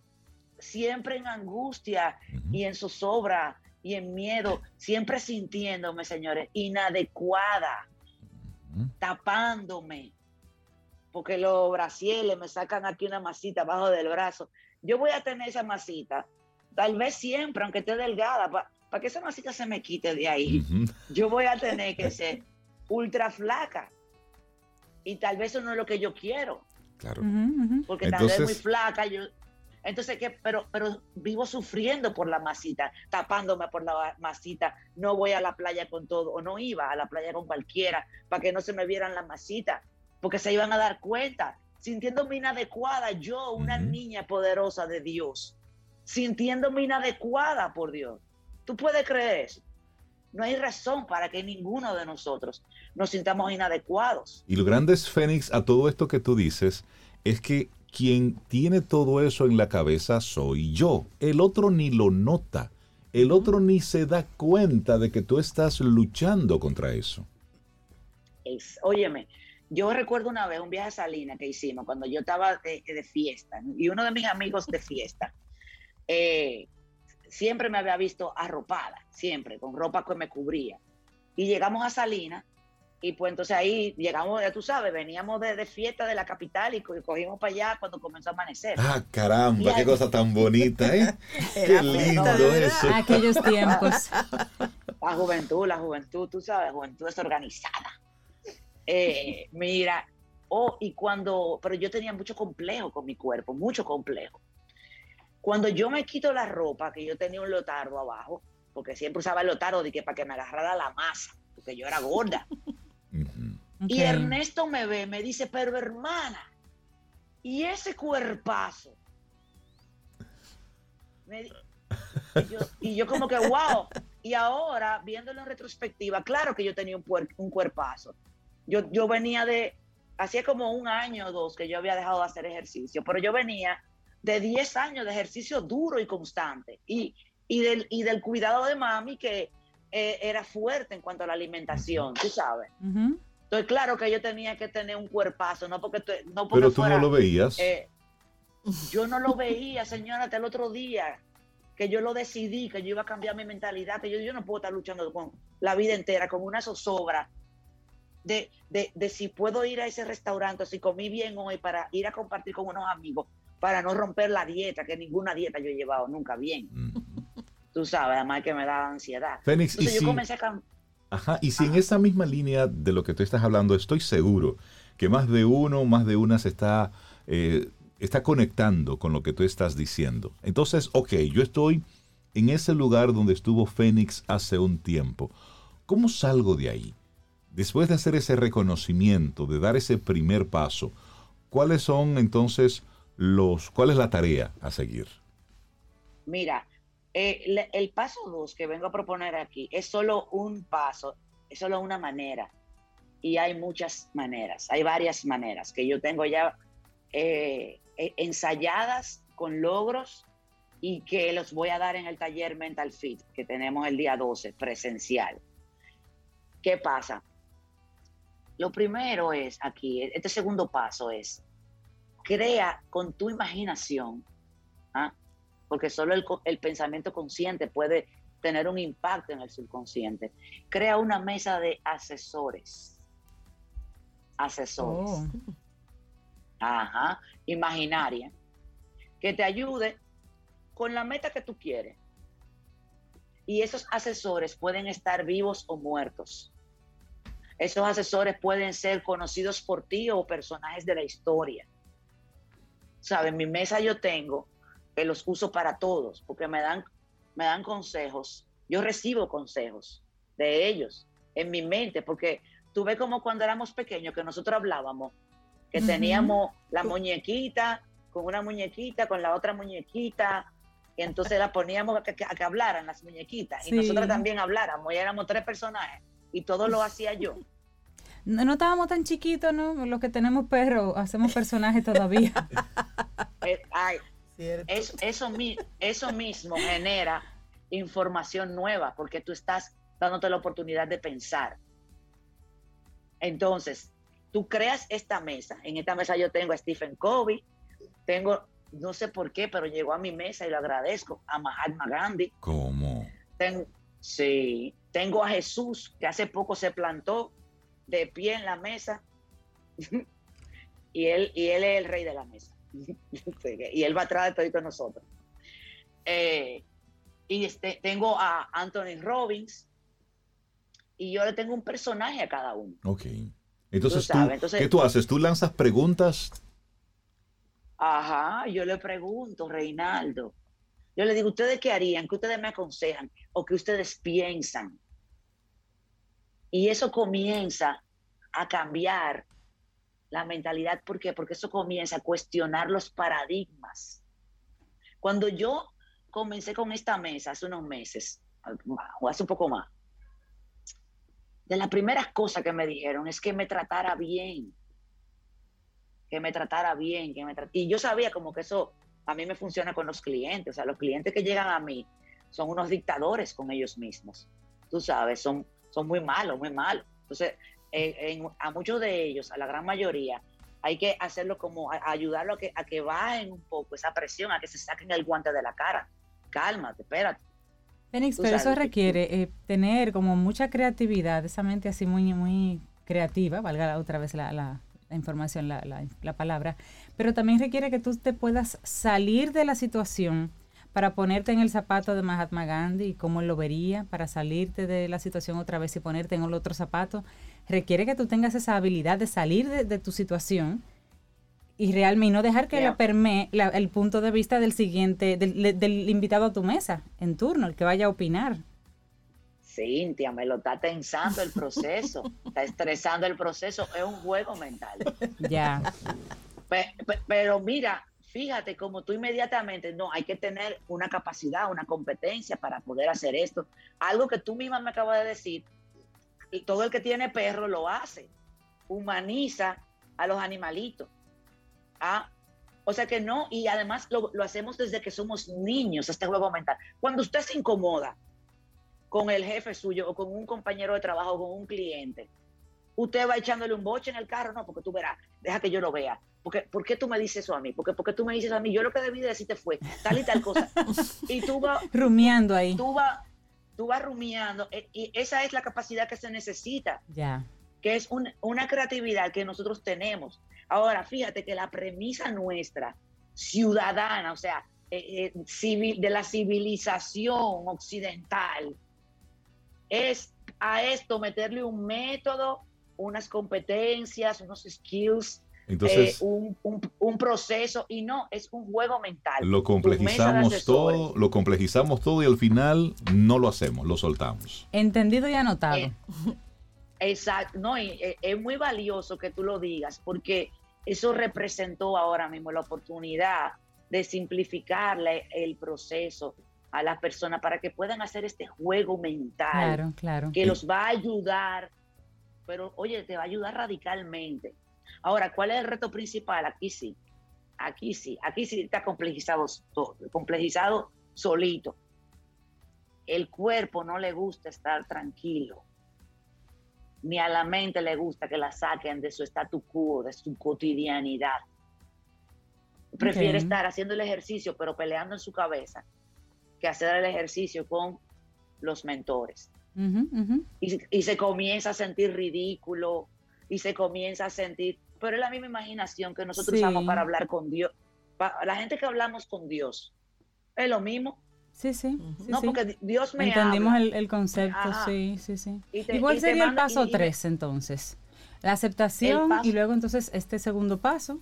siempre en angustia y en zozobra y en miedo, siempre sintiéndome, señores, inadecuada, tapándome, porque los brasieles me sacan aquí una masita abajo del brazo. Yo voy a tener esa masita, tal vez siempre, aunque esté delgada, para que esa masita se me quite de ahí, yo voy a tener que ser ultra flaca. Y tal vez eso no es lo que yo quiero. Claro. Porque tal vez muy flaca, yo, entonces, ¿qué? Pero, pero vivo sufriendo por la masita, tapándome por la masita. No voy a la playa con todo, o no iba a la playa con cualquiera, para que no se me vieran la masita, porque se iban a dar cuenta. Sintiéndome inadecuada, yo, una niña poderosa de Dios, sintiéndome inadecuada por Dios. ¿Tú puedes creer eso? No hay razón para que ninguno de nosotros nos sintamos inadecuados. Y lo grande es, Fénix, a todo esto que tú dices, es que quien tiene todo eso en la cabeza soy yo. El otro ni lo nota. El otro ni se da cuenta de que tú estás luchando contra eso. Es, óyeme, yo recuerdo una vez un viaje a Salina que hicimos cuando yo estaba de, fiesta y uno de mis amigos de fiesta eh, siempre me había visto arropada, siempre, con ropa que me cubría. Y llegamos a Salina y pues entonces ahí llegamos, ya tú sabes, veníamos de, fiesta de la capital y, cogimos para allá cuando comenzó a amanecer. Ah, caramba, qué cosa tan bonita, ¿eh? qué lindo eso. Aquellos tiempos. La juventud, la juventud, tú sabes, la juventud desorganizada. Eh, mira, oh, y cuando, pero yo tenía mucho complejo con mi cuerpo, mucho complejo. Cuando yo me quito la ropa, que yo tenía un lotardo abajo, porque siempre usaba el lotardo de que para que me agarrara la masa, porque yo era gorda. Y Ernesto me ve, me dice, pero hermana, ¿y ese cuerpazo? y, yo, como que, wow. Y ahora, viéndolo en retrospectiva, claro que yo tenía un, un cuerpazo. Yo, yo venía de, hacía como un año o dos que yo había dejado de hacer ejercicio, pero yo venía de 10 años de ejercicio duro y constante y, y, del, y del cuidado de mami que eh, era fuerte en cuanto a la alimentación, tú sabes. Entonces, claro que yo tenía que tener un cuerpazo, no porque... No Pero tú no lo veías. Eh, yo no lo veía, señora, hasta el otro día que yo lo decidí, que yo iba a cambiar mi mentalidad, que yo, yo no puedo estar luchando con la vida entera, como una zozobra de, de, de, si puedo ir a ese restaurante, si comí bien hoy para ir a compartir con unos amigos, para no romper la dieta, que ninguna dieta yo he llevado nunca bien. Mm. Tú sabes, además que me da ansiedad. Fénix, y yo si, comencé a Ajá, y si en esa misma línea de lo que tú estás hablando, estoy seguro que más de uno, más de una se está eh, está conectando con lo que tú estás diciendo. Entonces, ok, yo estoy en ese lugar donde estuvo Fénix hace un tiempo. ¿Cómo salgo de ahí? Después de hacer ese reconocimiento, de dar ese primer paso, ¿cuáles son entonces los, cuál es la tarea a seguir? Mira, eh, el paso dos que vengo a proponer aquí es solo un paso, es solo una manera. Y hay muchas maneras, hay varias maneras que yo tengo ya eh, eh, ensayadas con logros y que los voy a dar en el taller Mental Fit que tenemos el día 12 presencial. ¿Qué pasa? Lo primero es aquí, este segundo paso es, crea con tu imaginación. Porque solo el, pensamiento consciente puede tener un impacto en el subconsciente. Crea una mesa de asesores. Asesores. Oh ajá, imaginaria, que te ayude con la meta que tú quieres. Y esos asesores pueden estar vivos o muertos. Esos asesores pueden ser conocidos por ti o personajes de la historia. ¿Sabes? Mi mesa yo tengo que los uso para todos, porque me dan, me dan consejos. Yo recibo consejos de ellos en mi mente, porque tú ves como cuando éramos pequeños que nosotros hablábamos que teníamos la muñequita con una muñequita, con la otra muñequita, y entonces la poníamos a que, hablaran las muñequitas, y nosotros también habláramos, y éramos tres personajes, y todo lo hacía yo. No, estábamos tan chiquitos, ¿no? Los que tenemos perros hacemos personajes todavía. Eso, eso, eso mismo genera información nueva, porque tú estás dándote la oportunidad de pensar. Entonces, tú creas esta mesa. En esta mesa yo tengo a Stephen Covey, tengo, no sé por qué, pero llegó a mi mesa y lo agradezco, a Mahatma Gandhi. ¿Cómo? Tengo, sí, tengo a Jesús, que hace poco se plantó de pie en la mesa. y, él, y él es el rey de la mesa. y él va atrás de todos nosotros. Eh, y este, tengo a Anthony Robbins. Y yo le tengo un personaje a cada uno. Ok. Entonces, tú, ¿qué tú haces? ¿Tú lanzas preguntas? Ajá, yo le pregunto, Reinaldo. Yo le digo, ¿ustedes qué harían? ¿Qué ustedes me aconsejan? ¿O qué ustedes piensan? Y eso comienza a cambiar la mentalidad. ¿Por qué? Porque eso comienza a cuestionar los paradigmas. Cuando yo comencé con esta mesa hace unos meses, o hace un poco más, de las primeras cosas que me dijeron es que me tratara bien, que me tratara bien, que me y yo sabía como que eso a mí me funciona con los clientes, o sea, los clientes que llegan a mí son unos dictadores con ellos mismos, tú sabes, son, son muy malos, muy malos. Entonces, a muchos de ellos, a la gran mayoría, hay que hacerlo como ayudarlo a que, a que bajen un poco esa presión, a que se saquen el guante de la cara. Cálmate, espérate Fénix, pero eso requiere eh, tener como mucha creatividad, esa mente así muy, muy creativa, valga otra vez la, la, información, la, la, palabra, pero también requiere que tú te puedas salir de la situación para ponerte en el zapato de Mahatma Gandhi y cómo él lo vería, para salirte de la situación otra vez y ponerte en el otro zapato, requiere que tú tengas esa habilidad de salir de, de tu situación y realmente no dejar que la permee el punto de vista del siguiente, del, invitado a tu mesa en turno, el que vaya a opinar. Cintia, me lo está tensando el proceso, está estresando el proceso, es un juego mental. Ya. pero mira, fíjate como tú inmediatamente, no, hay que tener una capacidad, una competencia para poder hacer esto. Algo que tú misma me acabas de decir, y todo el que tiene perro lo hace, humaniza a los animalitos. ¿Ah? O sea que no, y además lo, lo hacemos desde que somos niños, este juego mental. Cuando usted se incomoda, con el jefe suyo o con un compañero de trabajo o con un cliente, usted va echándole un boche en el carro, no, porque tú verás, deja que yo lo vea. Porque, ¿Por qué tú me dices eso a mí? Porque, porque tú me dices a mí, yo lo que debí decirte fue tal y tal cosa. y tú vas... Rumiando ahí. Tú vas tú vas rumiando eh, y esa es la capacidad que se necesita. Ya. Que es una creatividad que nosotros tenemos. Ahora, fíjate que la premisa nuestra, ciudadana, o sea, eh, eh, civil, de la civilización occidental, es a esto meterle un método, unas competencias, unos skills, entonces, eh, un, proceso y no, es un juego mental. Lo complejizamos todo, lo complejizamos todo y al final no lo hacemos, lo soltamos. Entendido y anotado. Eh, exacto, no, y, eh, es muy valioso que tú lo digas porque eso representó ahora mismo la oportunidad de simplificarle el proceso, a las personas para que puedan hacer este juego mental. Claro, claro. Que los va a ayudar, pero oye, te va a ayudar radicalmente. Ahora, ¿cuál es el reto principal? Aquí sí, aquí sí, aquí sí está complejizado, complejizado solito. El cuerpo no le gusta estar tranquilo, ni a la mente le gusta que la saquen de su statu quo, de su cotidianidad. Prefiere estar haciendo el ejercicio, pero peleando en su cabeza, que hacer el ejercicio con los mentores. Y, se comienza a sentir ridículo y se comienza a sentir, pero es la misma imaginación que nosotros usamos para hablar con Dios. la gente que hablamos con Dios, es lo mismo. Sí, sí. no, porque Dios me Entendimos el, concepto, sí, sí, sí. Igual sería el paso 3 entonces. La aceptación y luego entonces este segundo paso.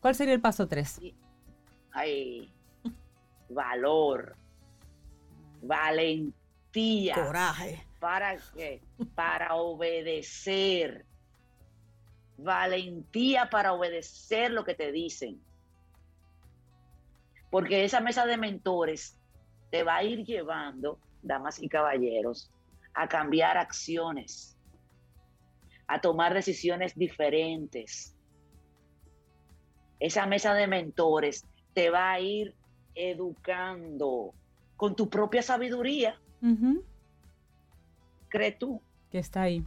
¿Cuál sería el paso 3? Ay, valor valentía. Coraje. ¿Para qué? Para obedecer. Valentía para obedecer lo que te dicen. Porque esa mesa de mentores te va a ir llevando, damas y caballeros, a cambiar acciones, a tomar decisiones diferentes. Esa mesa de mentores te va a ir educando, con tu propia sabiduría. ¿Crees tú? Que está ahí.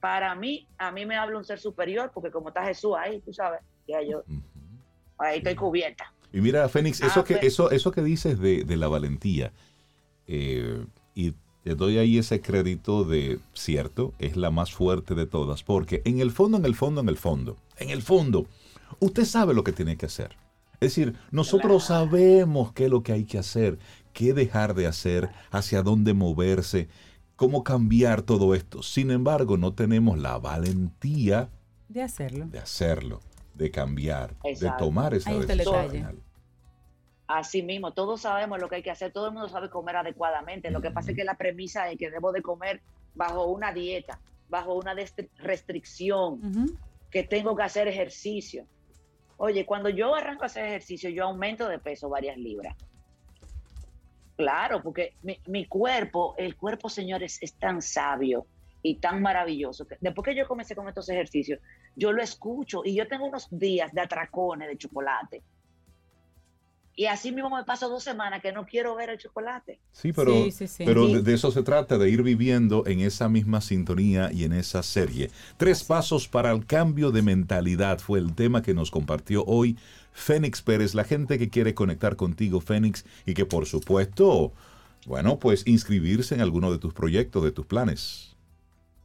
Para mí, a mí me habla un ser superior, porque como está Jesús ahí, tú sabes, ya yo, ahí estoy cubierta. Y mira, Fénix, eso, ah, que, eso, eso que dices de, la valentía, eh, y te doy ahí ese crédito de, cierto, es la más fuerte de todas, porque en el fondo, en el fondo, en el fondo, en el fondo, usted sabe lo que tiene que hacer. Es decir, nosotros sabemos qué es lo que hay que hacer, qué dejar de hacer, hacia dónde moverse, cómo cambiar todo esto. Sin embargo, no tenemos la valentía de hacerlo, de hacerlo, de cambiar, de tomar esa decisión. Así mismo, todos sabemos lo que hay que hacer, todo el mundo sabe comer adecuadamente. Lo que pasa es que la premisa es que debo de comer bajo una dieta, bajo una restricción, que tengo que hacer ejercicio. Oye, cuando yo arranco a hacer ejercicio, yo aumento de peso varias libras. Claro, porque mi, cuerpo, el cuerpo, señores, es tan sabio y tan maravilloso que después que yo comencé con estos ejercicios, yo lo escucho y yo tengo unos días de atracones de chocolate y así mismo me paso dos semanas que no quiero ver el chocolate. Sí, pero, pero de, eso se trata, de ir viviendo en esa misma sintonía y en esa serie. Tres pasos para el cambio de mentalidad fue el tema que nos compartió hoy Fénix Pérez, la gente que quiere conectar contigo, Fénix, y que por supuesto, bueno, pues inscribirse en alguno de tus proyectos, de tus planes.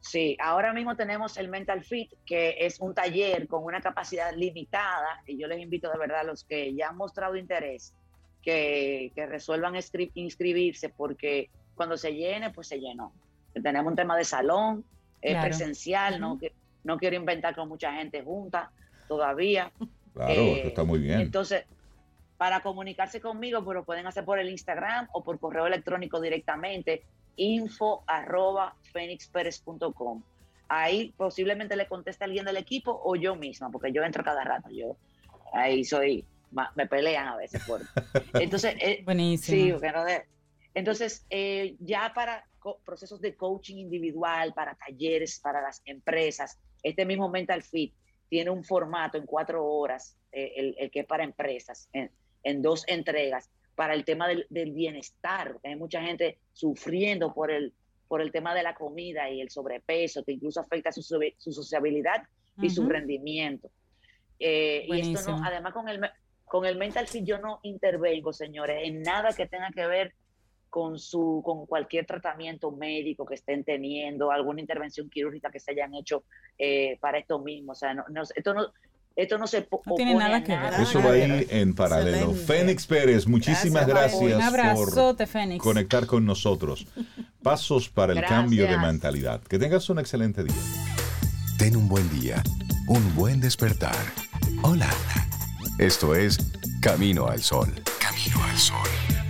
Sí, ahora mismo tenemos el Mental Fit, que es un taller con una capacidad limitada, y yo les invito de verdad a los que ya han mostrado interés que, resuelvan inscribirse, porque cuando se llene, pues se llenó. Tenemos un tema de salón, es presencial, no, no quiero inventar con mucha gente junta todavía. Claro, eh, está muy bien. Entonces, para comunicarse conmigo, pues lo pueden hacer por el Instagram o por correo electrónico directamente info arroba. Ahí posiblemente le conteste alguien del equipo o yo misma, porque yo entro cada rato. Yo ahí soy, me pelean a veces por. Entonces, eh, Buenísimo. Sí, Entonces, eh, ya para procesos de coaching individual, para talleres, para las empresas, este mismo Mental Fit tiene un formato en cuatro horas, eh, el, que es para empresas, en, dos entregas, para el tema del, bienestar. Hay mucha gente sufriendo por el, por el tema de la comida y el sobrepeso, que incluso afecta su, su sociabilidad y su rendimiento. Eh, y esto no, además con el, con el mental fit yo no intervengo, señores, en nada que tenga que ver con su con cualquier tratamiento médico que estén teniendo, alguna intervención quirúrgica que se hayan hecho eh, para esto mismo. O sea, no, esto no esto no se no tiene nada que ver. Eso va ahí en paralelo. Fénix Pérez, muchísimas gracias, por conectar con nosotros. Pasos para el cambio de mentalidad. Que tengas un excelente día. Ten un buen día, un buen despertar. Hola. Esto es Camino al Sol. Camino al Sol.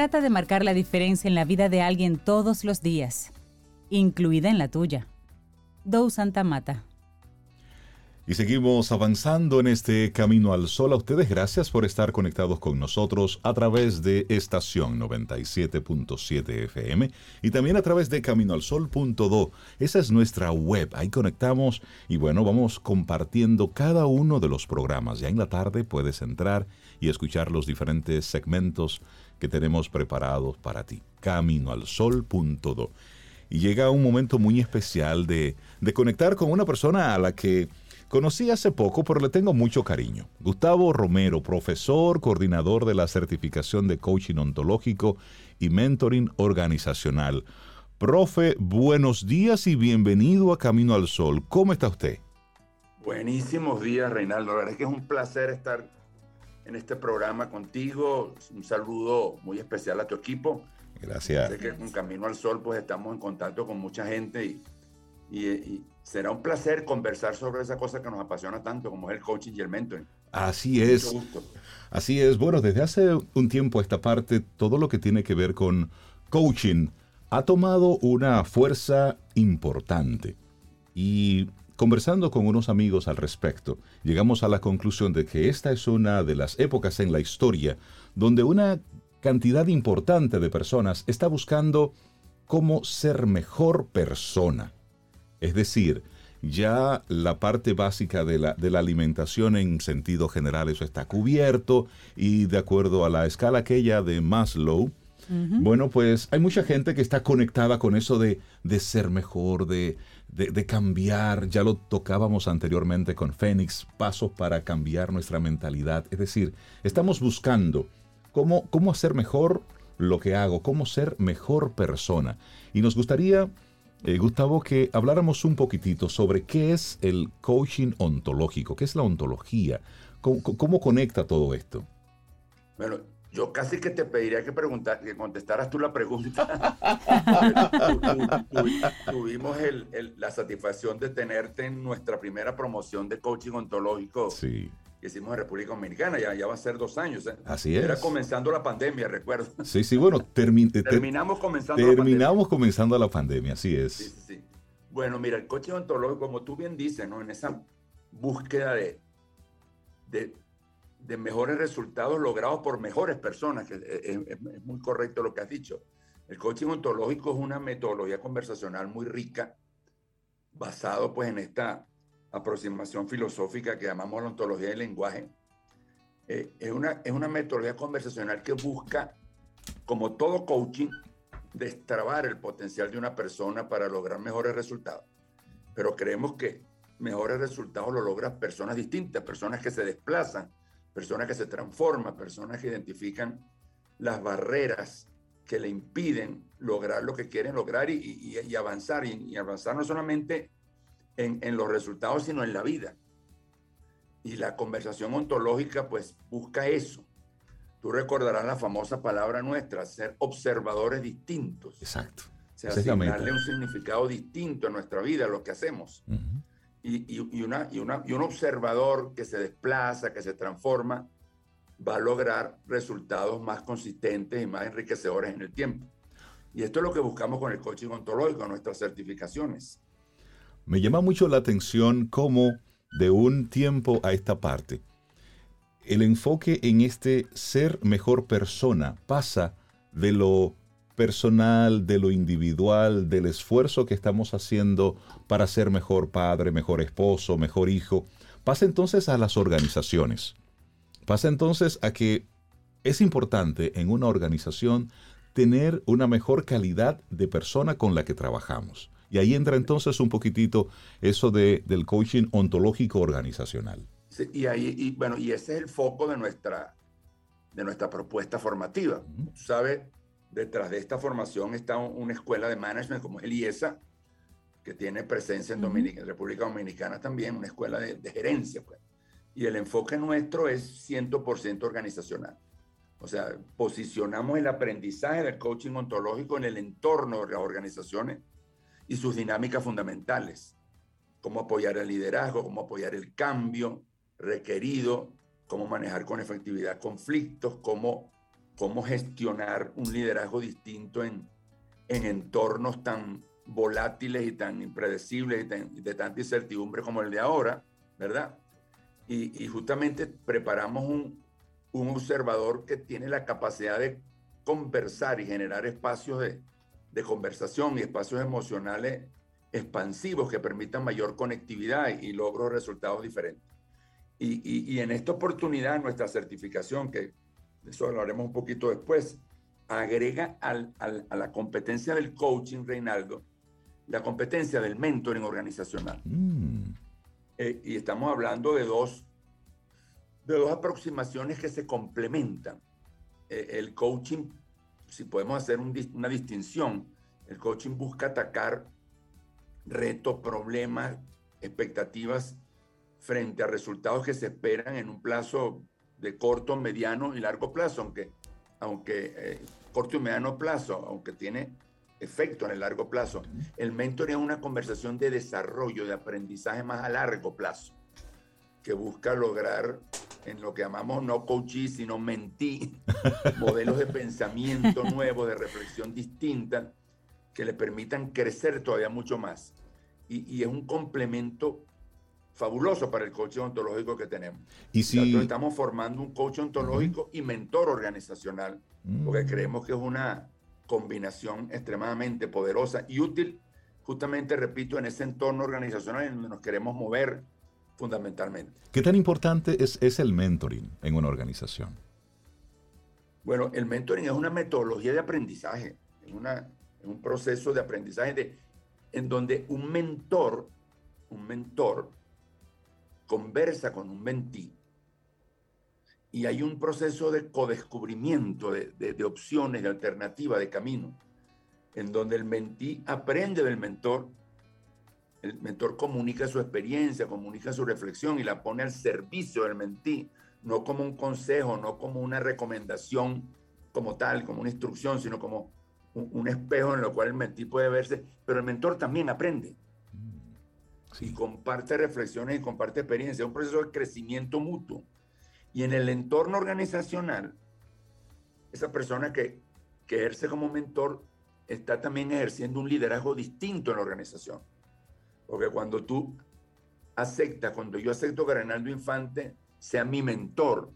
Trata de marcar la diferencia en la vida de alguien todos los días, incluida en la tuya. Dou Santa Mata. Y seguimos avanzando en este camino al sol. A ustedes gracias por estar conectados con nosotros a través de estación 97.7 FM y también a través de caminoalsol.do. Esa es nuestra web. Ahí conectamos y bueno, vamos compartiendo cada uno de los programas. Ya en la tarde puedes entrar y escuchar los diferentes segmentos que tenemos preparados para ti. Caminoalsol.do. Y llega un momento muy especial de, de conectar con una persona a la que conocí hace poco, pero le tengo mucho cariño. Gustavo Romero, profesor, coordinador de la certificación de coaching ontológico y mentoring organizacional. Profe, buenos días y bienvenido a Camino al Sol. ¿Cómo está usted? Buenísimos días, Reinaldo. La verdad es que es un placer estar en este programa contigo. Un saludo muy especial a tu equipo. Gracias. Sé que con Camino al Sol pues estamos en contacto con mucha gente y, y, será un placer conversar sobre esa cosa que nos apasiona tanto como es el coaching y el mentoring. Así es. Así es. Bueno, desde hace un tiempo esta parte, todo lo que tiene que ver con coaching ha tomado una fuerza importante. Y Conversando con unos amigos al respecto, llegamos a la conclusión de que esta es una de las épocas en la historia donde una cantidad importante de personas está buscando cómo ser mejor persona. Es decir, ya la parte básica de la, alimentación en sentido general, eso está cubierto y de acuerdo a la escala aquella de Maslow, bueno, pues hay mucha gente que está conectada con eso de, de ser mejor, de, de, cambiar, ya lo tocábamos anteriormente con Fénix, pasos para cambiar nuestra mentalidad. Es decir, estamos buscando cómo, cómo hacer mejor lo que hago, cómo ser mejor persona. Y nos gustaría, eh, Gustavo, que habláramos un poquitito sobre qué es el coaching ontológico, qué es la ontología, cómo, cómo conecta todo esto. Bueno, yo casi que te pediría que, preguntar, que contestaras tú la pregunta. tuvimos la satisfacción de tenerte en nuestra primera promoción de coaching ontológico sí. que hicimos en República Dominicana. Ya, ya va a ser dos años. ¿eh? Así es. Era comenzando la pandemia, recuerdo. Sí, sí, bueno, terminamos comenzando la pandemia. Terminamos comenzando la pandemia, así es. Sí, sí, sí. Bueno, mira, el coaching ontológico, como tú bien dices, ¿no? En esa búsqueda de, de de mejores resultados logrados por mejores personas, que es, muy correcto lo que has dicho. El coaching ontológico es una metodología conversacional muy rica, basado pues en esta aproximación filosófica que llamamos la ontología del lenguaje. Eh, es, una, es una metodología conversacional que busca, como todo coaching, destrabar el potencial de una persona para lograr mejores resultados. Pero creemos que mejores resultados lo logran personas distintas, personas que se desplazan personas que se transforman, personas que identifican las barreras que le impiden lograr lo que quieren lograr y, avanzar, y, avanzar no solamente en, en, los resultados, sino en la vida. Y la conversación ontológica pues busca eso. Tú recordarás la famosa palabra nuestra, ser observadores distintos. Exacto. sea, asignarle un significado distinto a nuestra vida, a lo que hacemos. Y, y, una, y, una, y un observador que se desplaza, que se transforma, va a lograr resultados más consistentes y más enriquecedores en el tiempo. Y esto es lo que buscamos con el coaching ontológico, nuestras certificaciones. Me llama mucho la atención cómo de un tiempo a esta parte, el enfoque en este ser mejor persona pasa de lo personal, de lo individual, del esfuerzo que estamos haciendo para ser mejor padre, mejor esposo, mejor hijo, pasa entonces a las organizaciones. Pasa entonces a que es importante en una organización tener una mejor calidad de persona con la que trabajamos. Y ahí entra entonces un poquitito eso de, del coaching ontológico organizacional. y ahí, y, bueno, y ese es el foco de nuestra, de nuestra propuesta formativa. ¿Sabes? Detrás de esta formación está una escuela de management como es el IESA, que tiene presencia en, Dominica, República Dominicana también, una escuela de, de gerencia. Pues. Y el enfoque nuestro es 100% organizacional. O sea, posicionamos el aprendizaje del coaching ontológico en el entorno de las organizaciones y sus dinámicas fundamentales. Cómo apoyar el liderazgo, cómo apoyar el cambio requerido, cómo manejar con efectividad conflictos, cómo, cómo gestionar un liderazgo distinto en, en entornos tan volátiles y tan impredecibles y, de tanta incertidumbre como el de ahora, ¿verdad? Y, y justamente preparamos un, un observador que tiene la capacidad de conversar y generar espacios de, de conversación y espacios emocionales expansivos que permitan mayor conectividad y logro resultados diferentes. Y, y, en esta oportunidad, nuestra certificación, que eso lo haremos un poquito después, agrega al, al, a la competencia del coaching, Reinaldo, la competencia del mentoring organizacional. Mm. Eh, y estamos hablando de dos de dos aproximaciones que se complementan. Eh, el coaching, si podemos hacer una distinción, el coaching busca atacar retos, problemas, expectativas frente a resultados que se esperan en un plazo de corto, mediano y largo plazo, aunque, aunque eh, corto y mediano plazo, aunque tiene efecto en el largo plazo. El mentor es una conversación de desarrollo, de aprendizaje más a largo plazo, que busca lograr en lo que llamamos no coaching, sino mentí, modelos de pensamiento nuevos, de reflexión distinta, que le permitan crecer todavía mucho más. Y, es un complemento fabuloso para el coach ontológico que tenemos. Y si estamos formando un coach ontológico y mentor organizacional, porque mm. creemos que es una combinación extremadamente poderosa y útil, justamente, repito, en ese entorno organizacional en donde nos queremos mover fundamentalmente. ¿Qué tan importante es, es el mentoring en una organización? Bueno, el mentoring es una metodología de aprendizaje, es, una, un proceso de aprendizaje de, en donde un mentor, un mentor conversa con un mentí. Y hay un proceso de codescubrimiento de, opciones, de alternativas, de camino, en donde el mentí aprende del mentor. El mentor comunica su experiencia, comunica su reflexión y la pone al servicio del mentí, no como un consejo, no como una recomendación como tal, como una instrucción, sino como un, espejo en lo cual el mentí puede verse, pero el mentor también aprende. Mm, y comparte reflexiones y comparte experiencias, es un proceso de crecimiento mutuo. Y en el entorno organizacional, esa persona que, que ejerce como mentor está también ejerciendo un liderazgo distinto en la organización. Porque cuando tú aceptas, cuando yo acepto que Reinaldo Infante sea mi mentor,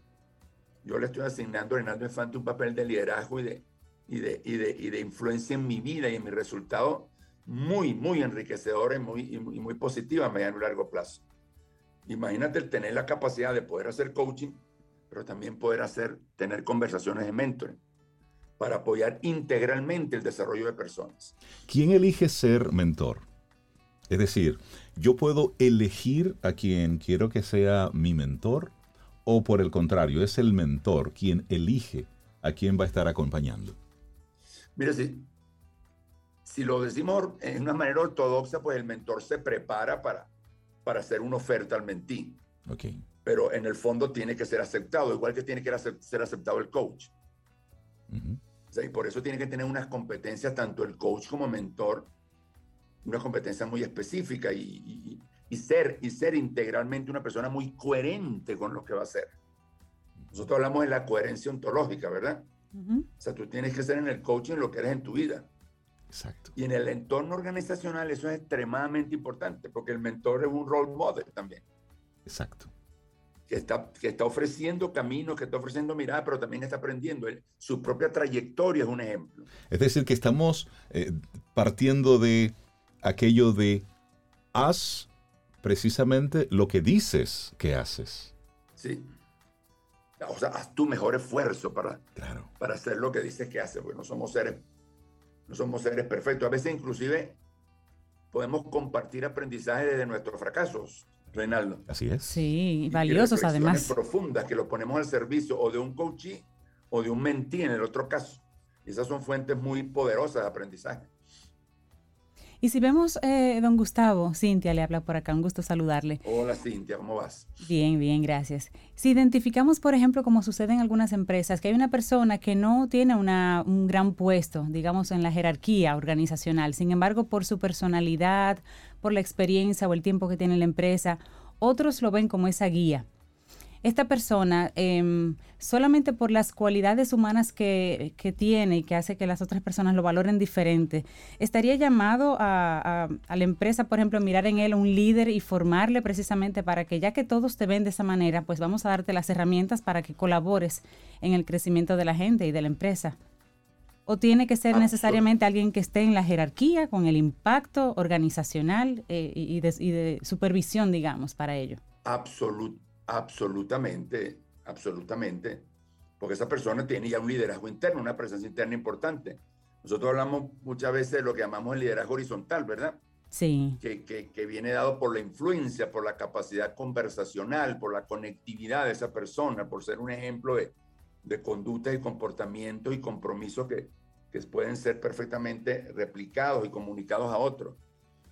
yo le estoy asignando a Reinaldo Infante un papel de liderazgo y de, y de, y de, y de influencia en mi vida y en mi resultado muy, muy enriquecedor y muy, y muy positiva a mediano y largo plazo. Imagínate el tener la capacidad de poder hacer coaching, pero también poder hacer, tener conversaciones de mentoring para apoyar integralmente el desarrollo de personas. ¿Quién elige ser mentor? Es decir, yo puedo elegir a quien quiero que sea mi mentor o por el contrario, es el mentor quien elige a quien va a estar acompañando. Mira, si, si lo decimos en una manera ortodoxa, pues el mentor se prepara para, para hacer una oferta al mentí. Okay. Pero en el fondo tiene que ser aceptado, igual que tiene que ser aceptado el coach. y por eso tiene que tener unas competencias, tanto el coach como mentor, una competencia muy específica y, y, ser, y ser integralmente una persona muy coherente con lo que va a hacer. Nosotros hablamos de la coherencia ontológica, ¿verdad? O sea, tú tienes que ser en el coaching lo que eres en tu vida. Exacto. Y en el entorno organizacional eso es extremadamente importante, porque el mentor es un role model también. Exacto. Que está, que está ofreciendo caminos, que está ofreciendo mirada, pero también está aprendiendo. su propia trayectoria es un ejemplo. Es decir, que estamos eh, partiendo de aquello de haz precisamente lo que dices que haces. Sí. O sea, haz tu mejor esfuerzo para, para hacer lo que dices que haces, porque no somos seres no somos seres perfectos. A veces inclusive podemos compartir aprendizaje desde nuestros fracasos, Reinaldo. Así es. Sí, valiosos además. profundas que lo ponemos al servicio o de un coachee o de un mentí en el otro caso. esas son fuentes muy poderosas de aprendizaje. Y si vemos, eh, don Gustavo, Cintia le habla por acá, un gusto saludarle. Hola Cintia, ¿cómo vas? Bien, bien, gracias. Si identificamos, por ejemplo, como sucede en algunas empresas, que hay una persona que no tiene una, un gran puesto, digamos, en la jerarquía organizacional, sin embargo, por su personalidad, por la experiencia o el tiempo que tiene la empresa, otros lo ven como esa guía esta persona, em, solamente por las cualidades humanas que, tiene y que hace que las otras personas lo valoren diferente, estaría llamado a, la empresa, por ejemplo, mirar en él un líder y formarle precisamente para que ya que todos te ven de esa manera, pues vamos a darte las herramientas para que colabores en el crecimiento de la gente y de la empresa. ¿O tiene que ser necesariamente alguien que esté en la jerarquía con el impacto organizacional eh, y, de, y, de, supervisión, digamos, para ello? Absolutamente Absolutamente, absolutamente, porque esa persona tiene ya un liderazgo interno, una presencia interna importante. Nosotros hablamos muchas veces de lo que llamamos el liderazgo horizontal, ¿verdad? Sí. Que, que, viene dado por la influencia, por la capacidad conversacional, por la conectividad de esa persona, por ser un ejemplo de, de conductas y comportamientos y compromisos que, que pueden ser perfectamente replicados y comunicados a otros.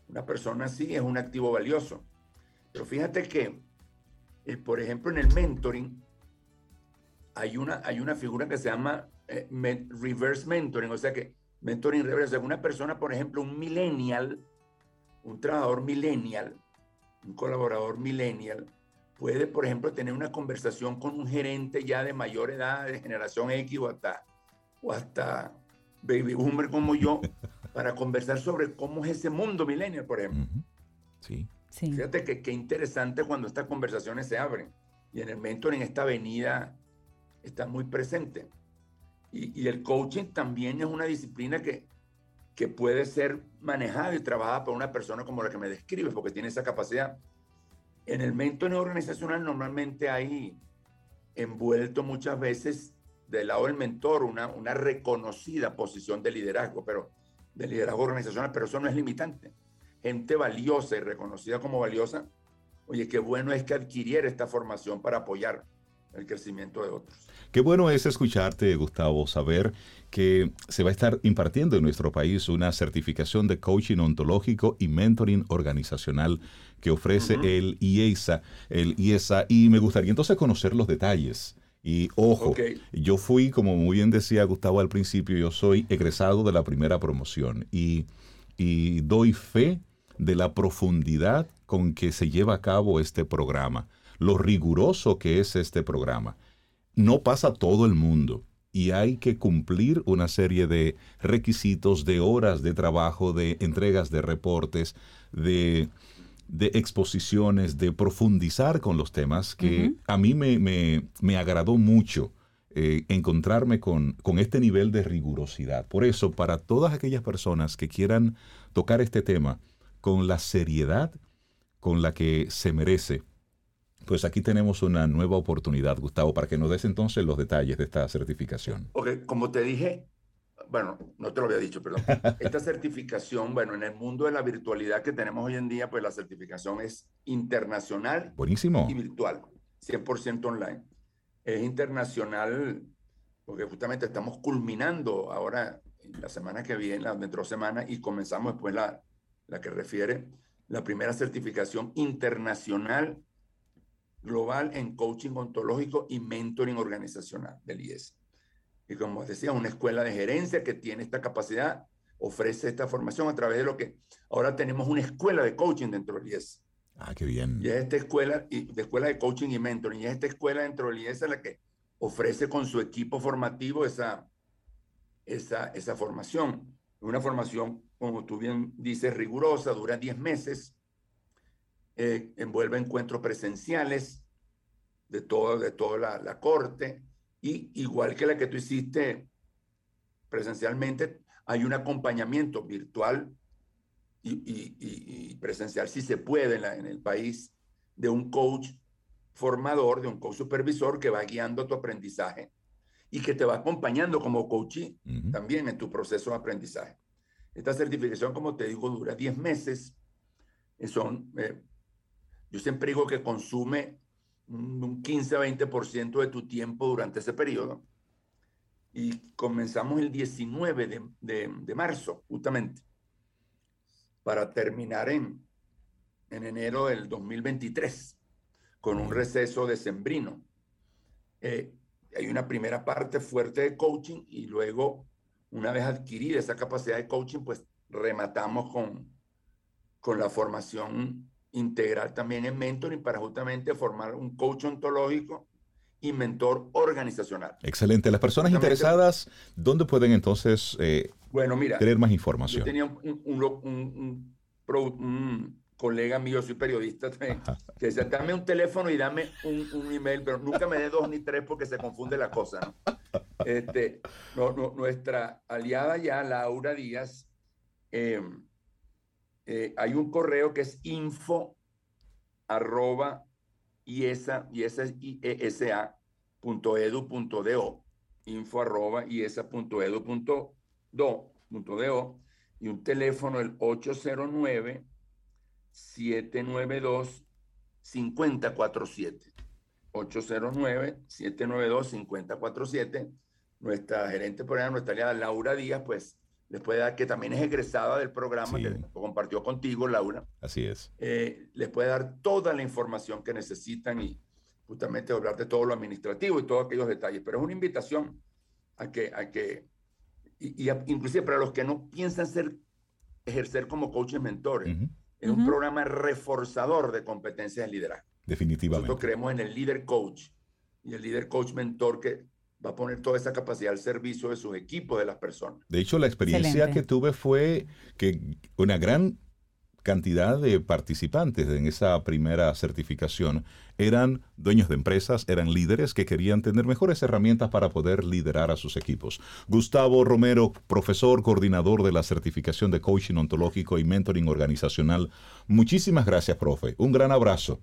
Una persona así es un activo valioso. Pero fíjate que eh, por ejemplo, en el mentoring hay una, hay una figura que se llama eh, reverse mentoring, o sea que mentoring reverse, una persona, por ejemplo, un millennial, un trabajador millennial, un colaborador millennial, puede, por ejemplo, tener una conversación con un gerente ya de mayor edad, de generación X o hasta, o hasta baby boomer como yo, para conversar sobre cómo es ese mundo millennial, por ejemplo. Sí. Fíjate que, interesante cuando estas conversaciones se abren. Y en el mentoring esta avenida está muy presente. Y, el coaching también es una disciplina que, que puede ser manejada y trabajada por una persona como la que me describes, porque tiene esa capacidad. En el mentoring organizacional normalmente hay envuelto muchas veces del lado del mentor una, una reconocida posición de liderazgo, pero de liderazgo organizacional, pero eso no es limitante gente valiosa y reconocida como valiosa, oye, qué bueno es que adquiriera esta formación para apoyar el crecimiento de otros. Qué bueno es escucharte, Gustavo, saber que se va a estar impartiendo en nuestro país una certificación de coaching ontológico y mentoring organizacional que ofrece el IESA, el IESA, y me gustaría entonces conocer los detalles. Y ojo, yo fui, como muy bien decía Gustavo al principio, yo soy egresado de la primera promoción y, y doy fe de la profundidad con que se lleva a cabo este programa, lo riguroso que es este programa. No pasa todo el mundo y hay que cumplir una serie de requisitos, de horas de trabajo, de entregas de reportes, de, exposiciones, de profundizar con los temas que a mí me, agradó mucho. Eh, encontrarme con, con este nivel de rigurosidad. Por eso, para todas aquellas personas que quieran tocar este tema, con la seriedad con la que se merece. Pues aquí tenemos una nueva oportunidad, Gustavo, para que nos des entonces los detalles de esta certificación. Ok, como te dije, bueno, no te lo había dicho, perdón. Esta certificación, bueno, en el mundo de la virtualidad que tenemos hoy en día, pues la certificación es internacional Buenísimo. y virtual, 100% online. Es internacional porque justamente estamos culminando ahora la semana que viene, la dentro semana, y comenzamos después la, la que refiere la primera certificación internacional global en coaching ontológico y mentoring organizacional del IES. y como decía, una escuela de gerencia que tiene esta capacidad, ofrece esta formación a través de lo que ahora tenemos una escuela de coaching dentro del IES. Ah, qué bien. Y es esta escuela, y, de escuela de coaching y mentoring, y es esta escuela dentro del IES la que ofrece con su equipo formativo esa, esa, esa formación. Una formación, como tú bien dices, rigurosa, dura 10 meses, eh, envuelve encuentros presenciales de, todo, de toda la, la corte, y igual que la que tú hiciste presencialmente, hay un acompañamiento virtual y, presencial, si se puede, en, el país, de un coach formador, de un coach supervisor que va guiando tu aprendizaje y que te va acompañando como coach también en tu proceso de aprendizaje. Esta certificación, como te digo, dura 10 meses. Son, eh, yo siempre digo que consume un 15 a 20% de tu tiempo durante ese periodo. Y comenzamos el 19 de, de, de marzo, justamente, para terminar en, en enero del 2023, con un receso decembrino. Eh, hay una primera parte fuerte de coaching y luego, una vez adquirida esa capacidad de coaching, pues rematamos con, con la formación integral también en mentoring para justamente formar un coach ontológico y mentor organizacional. Excelente. Las personas interesadas, ¿dónde pueden entonces eh, bueno, mira, tener más información? Yo tenía un, colega mío, soy periodista, que decía, dame un teléfono y dame un, email, pero nunca me dé dos ni tres porque se confunde la cosa. Este, nuestra aliada ya, Laura Díaz, eh, eh, hay un correo que es info arroba iesa, iesa iesa punto edu punto do, info arroba iesa punto edu punto do, punto do, y un teléfono el 809 792 5047 809 792 5047 nuestra gerente por allá, nuestra aliada Laura Díaz, pues les puede dar, que también es egresada del programa, que compartió contigo, Laura. Así es. Eh, les puede dar toda la información que necesitan y justamente hablar de todo lo administrativo y todos aquellos detalles. Pero es una invitación a que, a que y, inclusive para los que no piensan ser, ejercer como coaches mentores, es un programa reforzador de competencias de liderazgo. Definitivamente. Nosotros creemos en el líder coach y el líder coach mentor que va a poner toda esa capacidad al servicio de sus equipos, de las personas. De hecho, la experiencia que tuve fue que una gran cantidad de participantes en esa primera certificación eran dueños de empresas, eran líderes que querían tener mejores herramientas para poder liderar a sus equipos. Gustavo Romero, profesor, coordinador de la certificación de coaching ontológico y mentoring organizacional. Muchísimas gracias, profe. Un gran abrazo.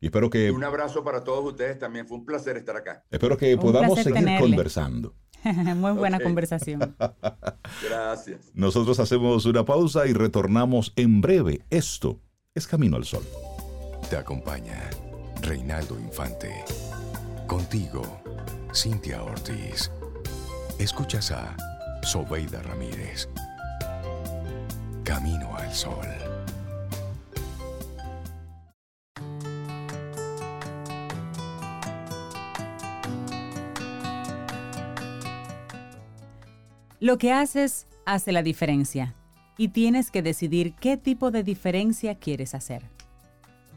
Y espero que... un abrazo para todos ustedes también. Fue un placer estar acá. Espero que podamos seguir conversando. Muy buena conversación. Gracias. Nosotros hacemos una pausa y retornamos en breve. Esto es Camino al Sol. Te acompaña Reinaldo Infante. Contigo, Cintia Ortiz. Escuchas a Sobeida Ramírez. Camino al Sol. Lo que haces hace la diferencia y tienes que decidir qué tipo de diferencia quieres hacer.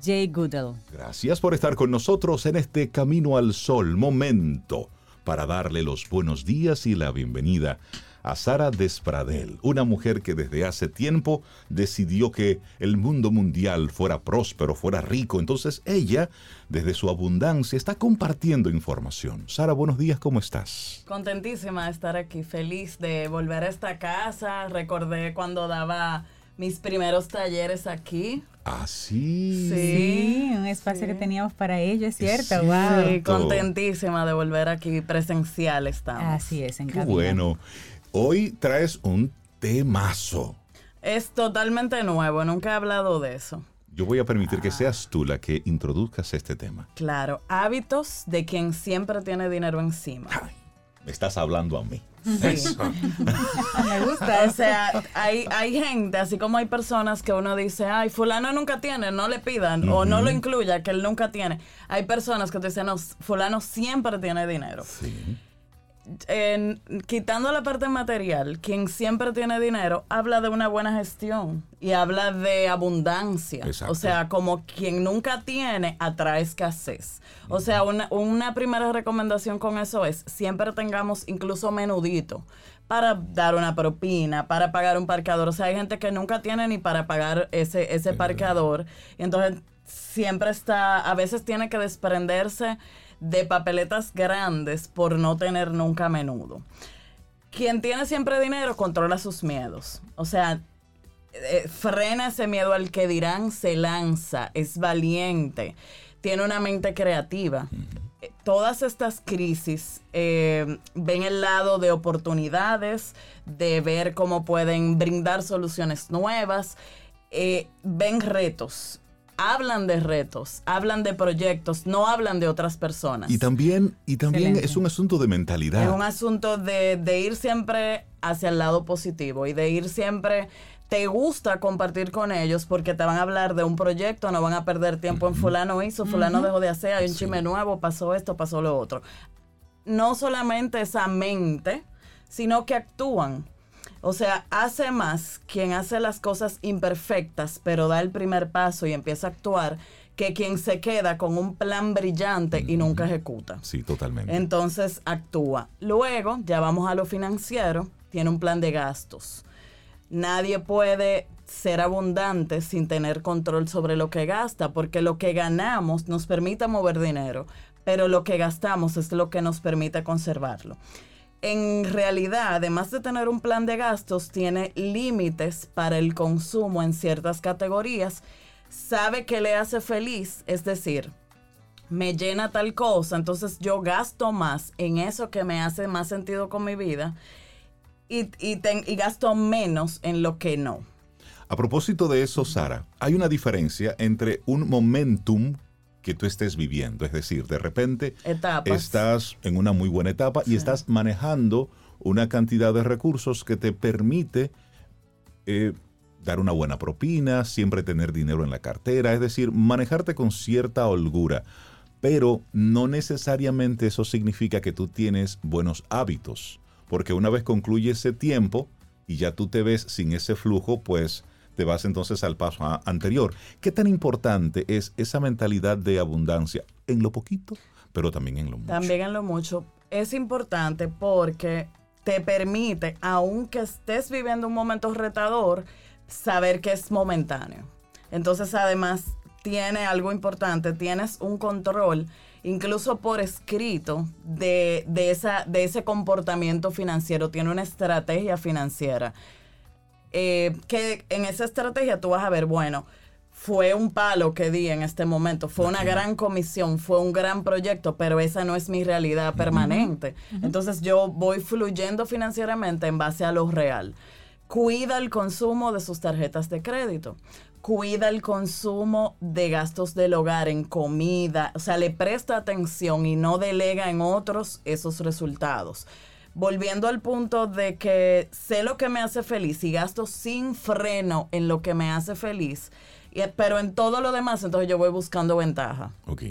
Jay Goodall. Gracias por estar con nosotros en este Camino al Sol momento para darle los buenos días y la bienvenida a Sara Despradel, una mujer que desde hace tiempo decidió que el mundo mundial fuera próspero, fuera rico. Entonces ella, desde su abundancia, está compartiendo información. Sara, buenos días, ¿cómo estás? Contentísima de estar aquí, feliz de volver a esta casa. Recordé cuando daba mis primeros talleres aquí. Ah, sí. Sí, un espacio que teníamos para ello, es cierto. wow. Sí, contentísima de volver aquí presencial estamos. Así es, en Qué bueno. Hoy traes un temazo. Es totalmente nuevo, nunca he hablado de eso. Yo voy a permitir que seas tú la que introduzcas este tema. Claro, hábitos de quien siempre tiene dinero encima. me estás hablando a mí. Sí. me gusta. O sea, hay, hay gente, así como hay personas que uno dice, ay, fulano nunca tiene, no le pidan, o no lo incluya, que él nunca tiene. Hay personas que te dicen, no, fulano siempre tiene dinero. Sí quitando la parte material, quien siempre tiene dinero habla de una buena gestión y habla de abundancia. O sea, como quien nunca tiene, atrae escasez. O sea, una, una primera recomendación con eso es, siempre tengamos incluso menudito para dar una propina, para pagar un parqueador. O sea, hay gente que nunca tiene ni para pagar ese, ese parqueador. Y entonces siempre está, a veces tiene que desprenderse de papeletas grandes por no tener nunca menudo. Quien tiene siempre dinero controla sus miedos. O sea, eh, frena ese miedo al que dirán, se lanza, es valiente, tiene una mente creativa. Eh, todas estas crisis eh, ven el lado de oportunidades, de ver cómo pueden brindar soluciones nuevas, ven retos hablan de retos, hablan de proyectos, no hablan de otras personas. Y también, y también es un asunto de mentalidad. Es un asunto de, de ir siempre hacia el lado positivo y de ir siempre te gusta compartir con ellos porque te van a hablar de un proyecto, no van a perder tiempo en fulano hizo, fulano dejó de hacer, hay un chisme nuevo, pasó esto, pasó lo otro. No solamente esa mente, sino que actúan. O sea, hace más quien hace las cosas imperfectas, pero da el primer paso y empieza a actuar, que quien se queda con un plan brillante y nunca ejecuta. Sí, totalmente. Entonces actúa. Luego, ya vamos a lo financiero, tiene un plan de gastos. Nadie puede ser abundante sin tener control sobre lo que gasta, porque lo que ganamos nos permite mover dinero, pero lo que gastamos es lo que nos permite conservarlo en realidad, además de tener un plan de gastos, tiene límites para el consumo en ciertas categorías, sabe que le hace feliz, es decir, me llena tal cosa, entonces yo gasto más en eso que me hace más sentido con mi vida y, y gasto menos en lo que no. A propósito de eso, Sara, hay una diferencia entre un momentum que tú estés viviendo. Es decir, de repente estás en una muy buena etapa y estás manejando una cantidad de recursos que te permite eh, dar una buena propina, siempre tener dinero en la cartera, es decir, manejarte con cierta holgura. Pero no necesariamente eso significa que tú tienes buenos hábitos, porque una vez concluye ese tiempo y ya tú te ves sin ese flujo, pues te vas entonces al paso anterior. ¿Qué tan importante es esa mentalidad de abundancia en lo poquito, pero también en lo mucho? También en lo mucho. Es importante porque te permite, aunque estés viviendo un momento retador, saber que es momentáneo. Entonces, además, tiene algo importante, tienes un control, incluso por escrito, de, esa, de ese comportamiento financiero, tiene una estrategia financiera. Eh, que en esa estrategia tú vas a ver, bueno, fue un palo que di en este momento, fue una gran comisión, fue un gran proyecto, pero esa no es mi realidad permanente. Entonces yo voy fluyendo financieramente en base a lo real. Cuida el consumo de sus tarjetas de crédito. Cuida el consumo de gastos del hogar en comida. O sea, le presta atención y no delega en otros esos resultados volviendo al punto de que sé lo que me hace feliz y gasto sin freno en lo que me hace feliz, pero en todo lo demás, entonces yo voy buscando ventaja. Ok.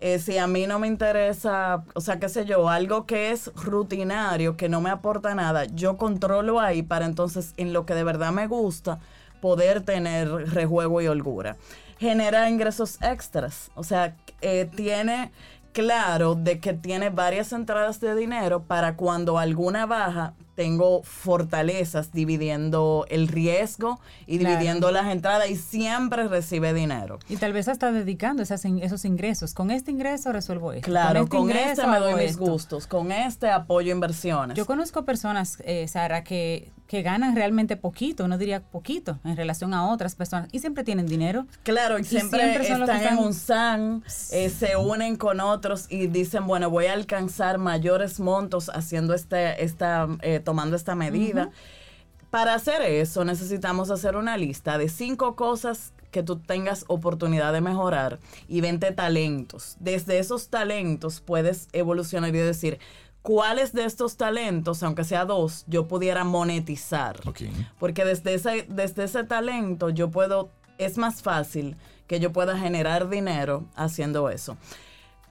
Eh, si a mí no me interesa, o sea, qué sé yo, algo que es rutinario, que no me aporta nada, yo controlo ahí para entonces en lo que de verdad me gusta poder tener rejuego y holgura. Genera ingresos extras, o sea, eh, tiene claro de que tiene varias entradas de dinero para cuando alguna baja tengo fortalezas dividiendo el riesgo y dividiendo las entradas y siempre recibe dinero. Y tal vez hasta dedicando esas, esos ingresos. Con este ingreso resuelvo esto. Claro, con este, este me doy mis gustos, con este apoyo inversiones. Yo conozco personas, eh, Sara, que que ganan realmente poquito, no diría poquito, en relación a otras personas, y siempre tienen dinero. Claro, y siempre, están, en un SAN, eh, se unen con otros y dicen, bueno, voy a alcanzar mayores montos haciendo este, esta, eh, tomando esta medida. Para hacer eso necesitamos hacer una lista de cinco cosas que tú tengas oportunidad de mejorar y 20 talentos. Desde esos talentos puedes evolucionar y decir, cuáles de estos talentos, aunque sea dos, yo pudiera monetizar. Porque desde ese, desde ese talento yo puedo, es más fácil que yo pueda generar dinero haciendo eso.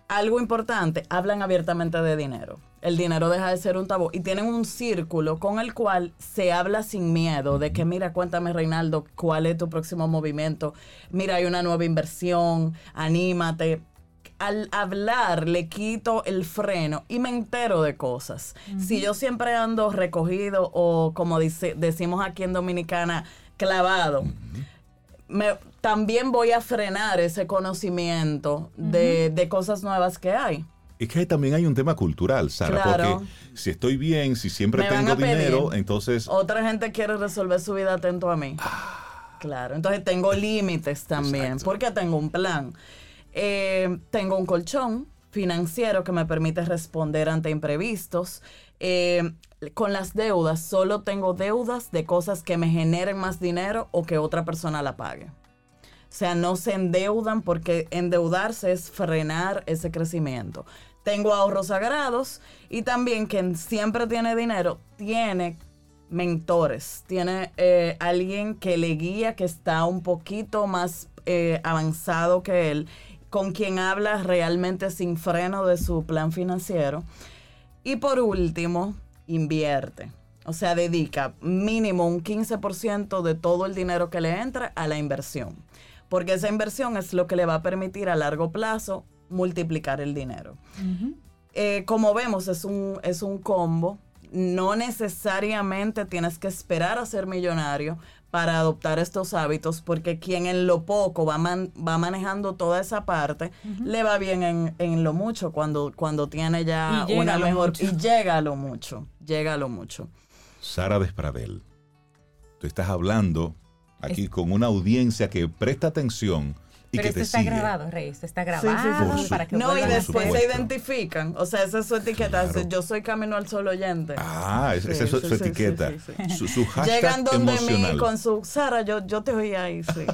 Algo importante, hablan abiertamente de dinero. El dinero deja de ser un tabú. Y tienen un círculo con el cual se habla sin miedo de que, mira, cuéntame, Reinaldo, cuál es tu próximo movimiento. Mira, hay una nueva inversión, anímate. Al hablar le quito el freno y me entero de cosas. Si yo siempre ando recogido o como dice, decimos aquí en Dominicana, clavado, me, también voy a frenar ese conocimiento de, de cosas nuevas que hay. Es que también hay un tema cultural, Sara, Claro. porque si estoy bien, si siempre Me tengo dinero, entonces Otra gente quiere resolver su vida atento a mí. Claro, entonces tengo límites también, Exacto. porque tengo un plan. Eh, tengo un colchón financiero que me permite responder ante imprevistos. Eh, con las deudas, solo tengo deudas de cosas que me generen más dinero o que otra persona la pague. O sea, no se endeudan porque endeudarse es frenar ese crecimiento. Tengo ahorros sagrados y también quien siempre tiene dinero tiene mentores, tiene eh, alguien que le guía que está un poquito más eh, avanzado que él, con quien habla realmente sin freno de su plan financiero. Y por último, invierte. O sea, dedica mínimo un 15% de todo el dinero que le entra a la inversión. Porque esa inversión es lo que le va a permitir a largo plazo multiplicar el dinero. Eh, como vemos, es un, es un combo. No necesariamente tienes que esperar a ser millonario para adoptar estos hábitos, porque quien en lo poco va, man- va manejando toda esa parte, le va bien en, en lo mucho cuando, cuando tiene ya una mejor... mucho. Y llega a lo mucho, llega a lo mucho. Sara Despradel, tú estás hablando aquí Es- con una audiencia que presta atención y Pero esto está sigue. grabado, Rey. Esto está Sí, sí, grabado sí. para que No, y después se identifican. O sea, esa es su etiqueta. Claro. Yo soy Camino al Sol oyente. Ah, es- Sí, esa es su, sí, su sí, etiqueta. sí, sí, Su, su hashtag Llegan donde emocional. mí con su Sara, yo, yo te oí ahí, sí.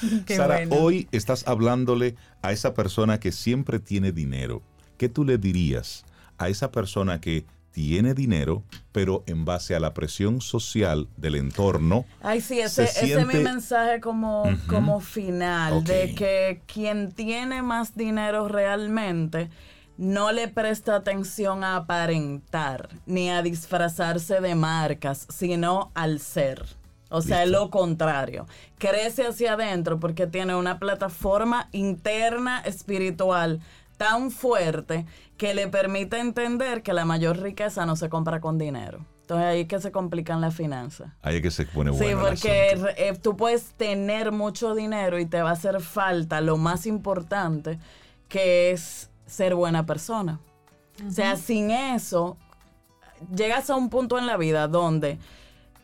sí. Qué Sara, bueno. hoy estás hablándole a esa persona que siempre tiene dinero. ¿Qué tú le dirías a esa persona que tiene dinero, pero en base a la presión social del entorno? Ay, sí, Se ese, es mi mensaje como, como final, de que quien tiene más dinero realmente no le presta atención a aparentar ni a disfrazarse de marcas, sino al ser. O sea, es lo contrario. Crece hacia adentro porque tiene una plataforma interna espiritual tan fuerte que le permite entender que la mayor riqueza no se compra con dinero. Entonces ahí es que se complican las finanzas. Ahí es que se pone Sí, bueno. el porque eh, tú puedes tener mucho dinero y te va a hacer falta lo más importante, que es ser buena persona. O sea, sin eso, llegas a un punto en la vida donde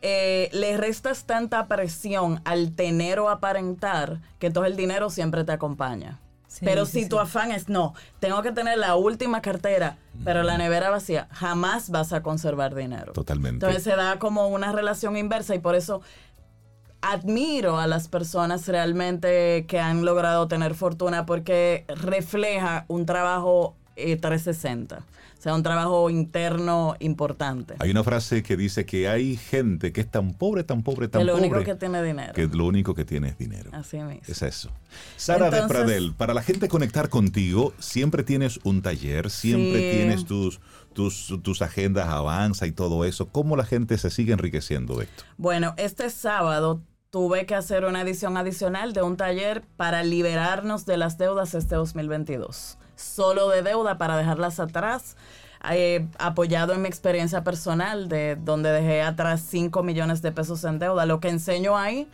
eh, le restas tanta presión al tener o aparentar que entonces el dinero siempre te acompaña. Sí, pero sí, si sí. tu afán es, no, tengo que tener la última cartera, pero la nevera vacía, jamás vas a conservar dinero. Totalmente. Entonces se da como una relación inversa y por eso admiro a las personas realmente que han logrado tener fortuna porque refleja un trabajo eh, 360, o sea, un trabajo interno importante. Hay una frase que dice que hay gente que es tan pobre, tan pobre, tan Que lo pobre, único que tiene dinero. que lo único que tiene es dinero. Así mismo. Es eso. Sara Entonces- Despradel, para la gente conectar contigo, siempre tienes un taller, siempre Sí. tienes tus, tus, tus agendas avanza y todo eso. ¿Cómo la gente se sigue enriqueciendo de esto? Bueno, este sábado tuve que hacer una edición adicional de un taller para liberarnos de las deudas este 2022. Solo de deuda para dejarlas atrás. eh, apoyado en mi experiencia personal, de donde dejé atrás 5 millones de pesos en deuda. Lo que enseño ahí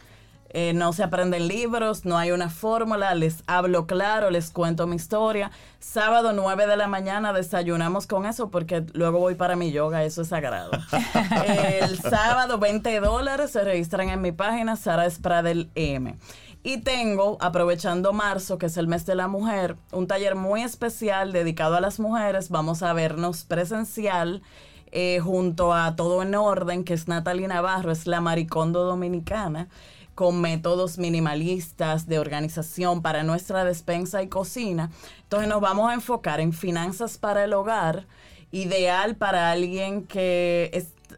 eh, no se aprenden libros, no hay una fórmula, les hablo claro, les cuento mi historia. Sábado 9 de la mañana desayunamos con eso porque luego voy para mi yoga, eso es sagrado. El sábado 20 dólares se registran en mi página Sara Spradel M. Y tengo, aprovechando marzo, que es el mes de la mujer, un taller muy especial dedicado a las mujeres. Vamos a vernos presencial eh, junto a Todo en Orden, que es Natalie Navarro, es la maricondo dominicana, con métodos minimalistas de organización para nuestra despensa y cocina. Entonces nos vamos a enfocar en finanzas para el hogar, ideal para alguien que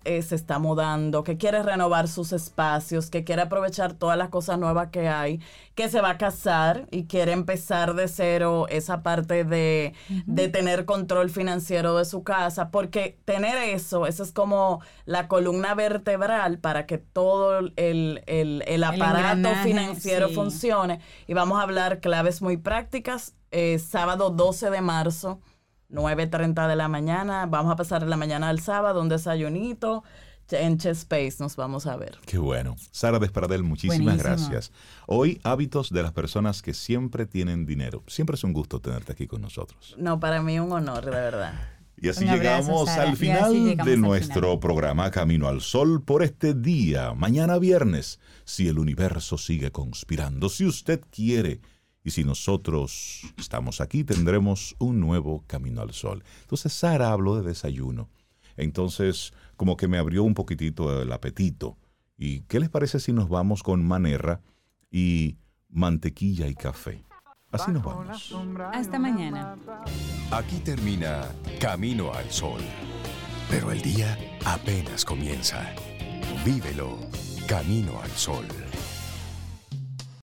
eh, se está mudando, que quiere renovar sus espacios, que quiere aprovechar todas las cosas nuevas que hay, que se va a casar y quiere empezar de cero esa parte de, de tener control financiero de su casa, porque tener eso, eso es como la columna vertebral para que todo el, el, el aparato financiero sí. funcione. Y vamos a hablar claves muy prácticas. eh, sábado 12 de marzo, 9.30 de la mañana. Vamos a pasar la mañana del sábado, un desayunito. En Chess Space nos vamos a ver. Qué bueno. Sara Desparadel, muchísimas Buenísimo. gracias. Hoy, hábitos de las personas que siempre tienen dinero. Siempre es un gusto tenerte aquí con nosotros. No, para mí un honor, de verdad. Y así abrazo, llegamos Sara. al Y así final llegamos de al nuestro final. programa Camino al Sol por este día, mañana viernes, si el universo sigue conspirando, si usted quiere. Y si nosotros estamos aquí, tendremos un nuevo Camino al Sol. Entonces, Sara habló de desayuno. Entonces, como que me abrió un poquitito el apetito. ¿Y qué les parece si nos vamos con manerra y mantequilla y café? Así nos vamos. Hasta mañana. Aquí termina Camino al Sol. Pero el día apenas comienza. Vívelo Camino al Sol.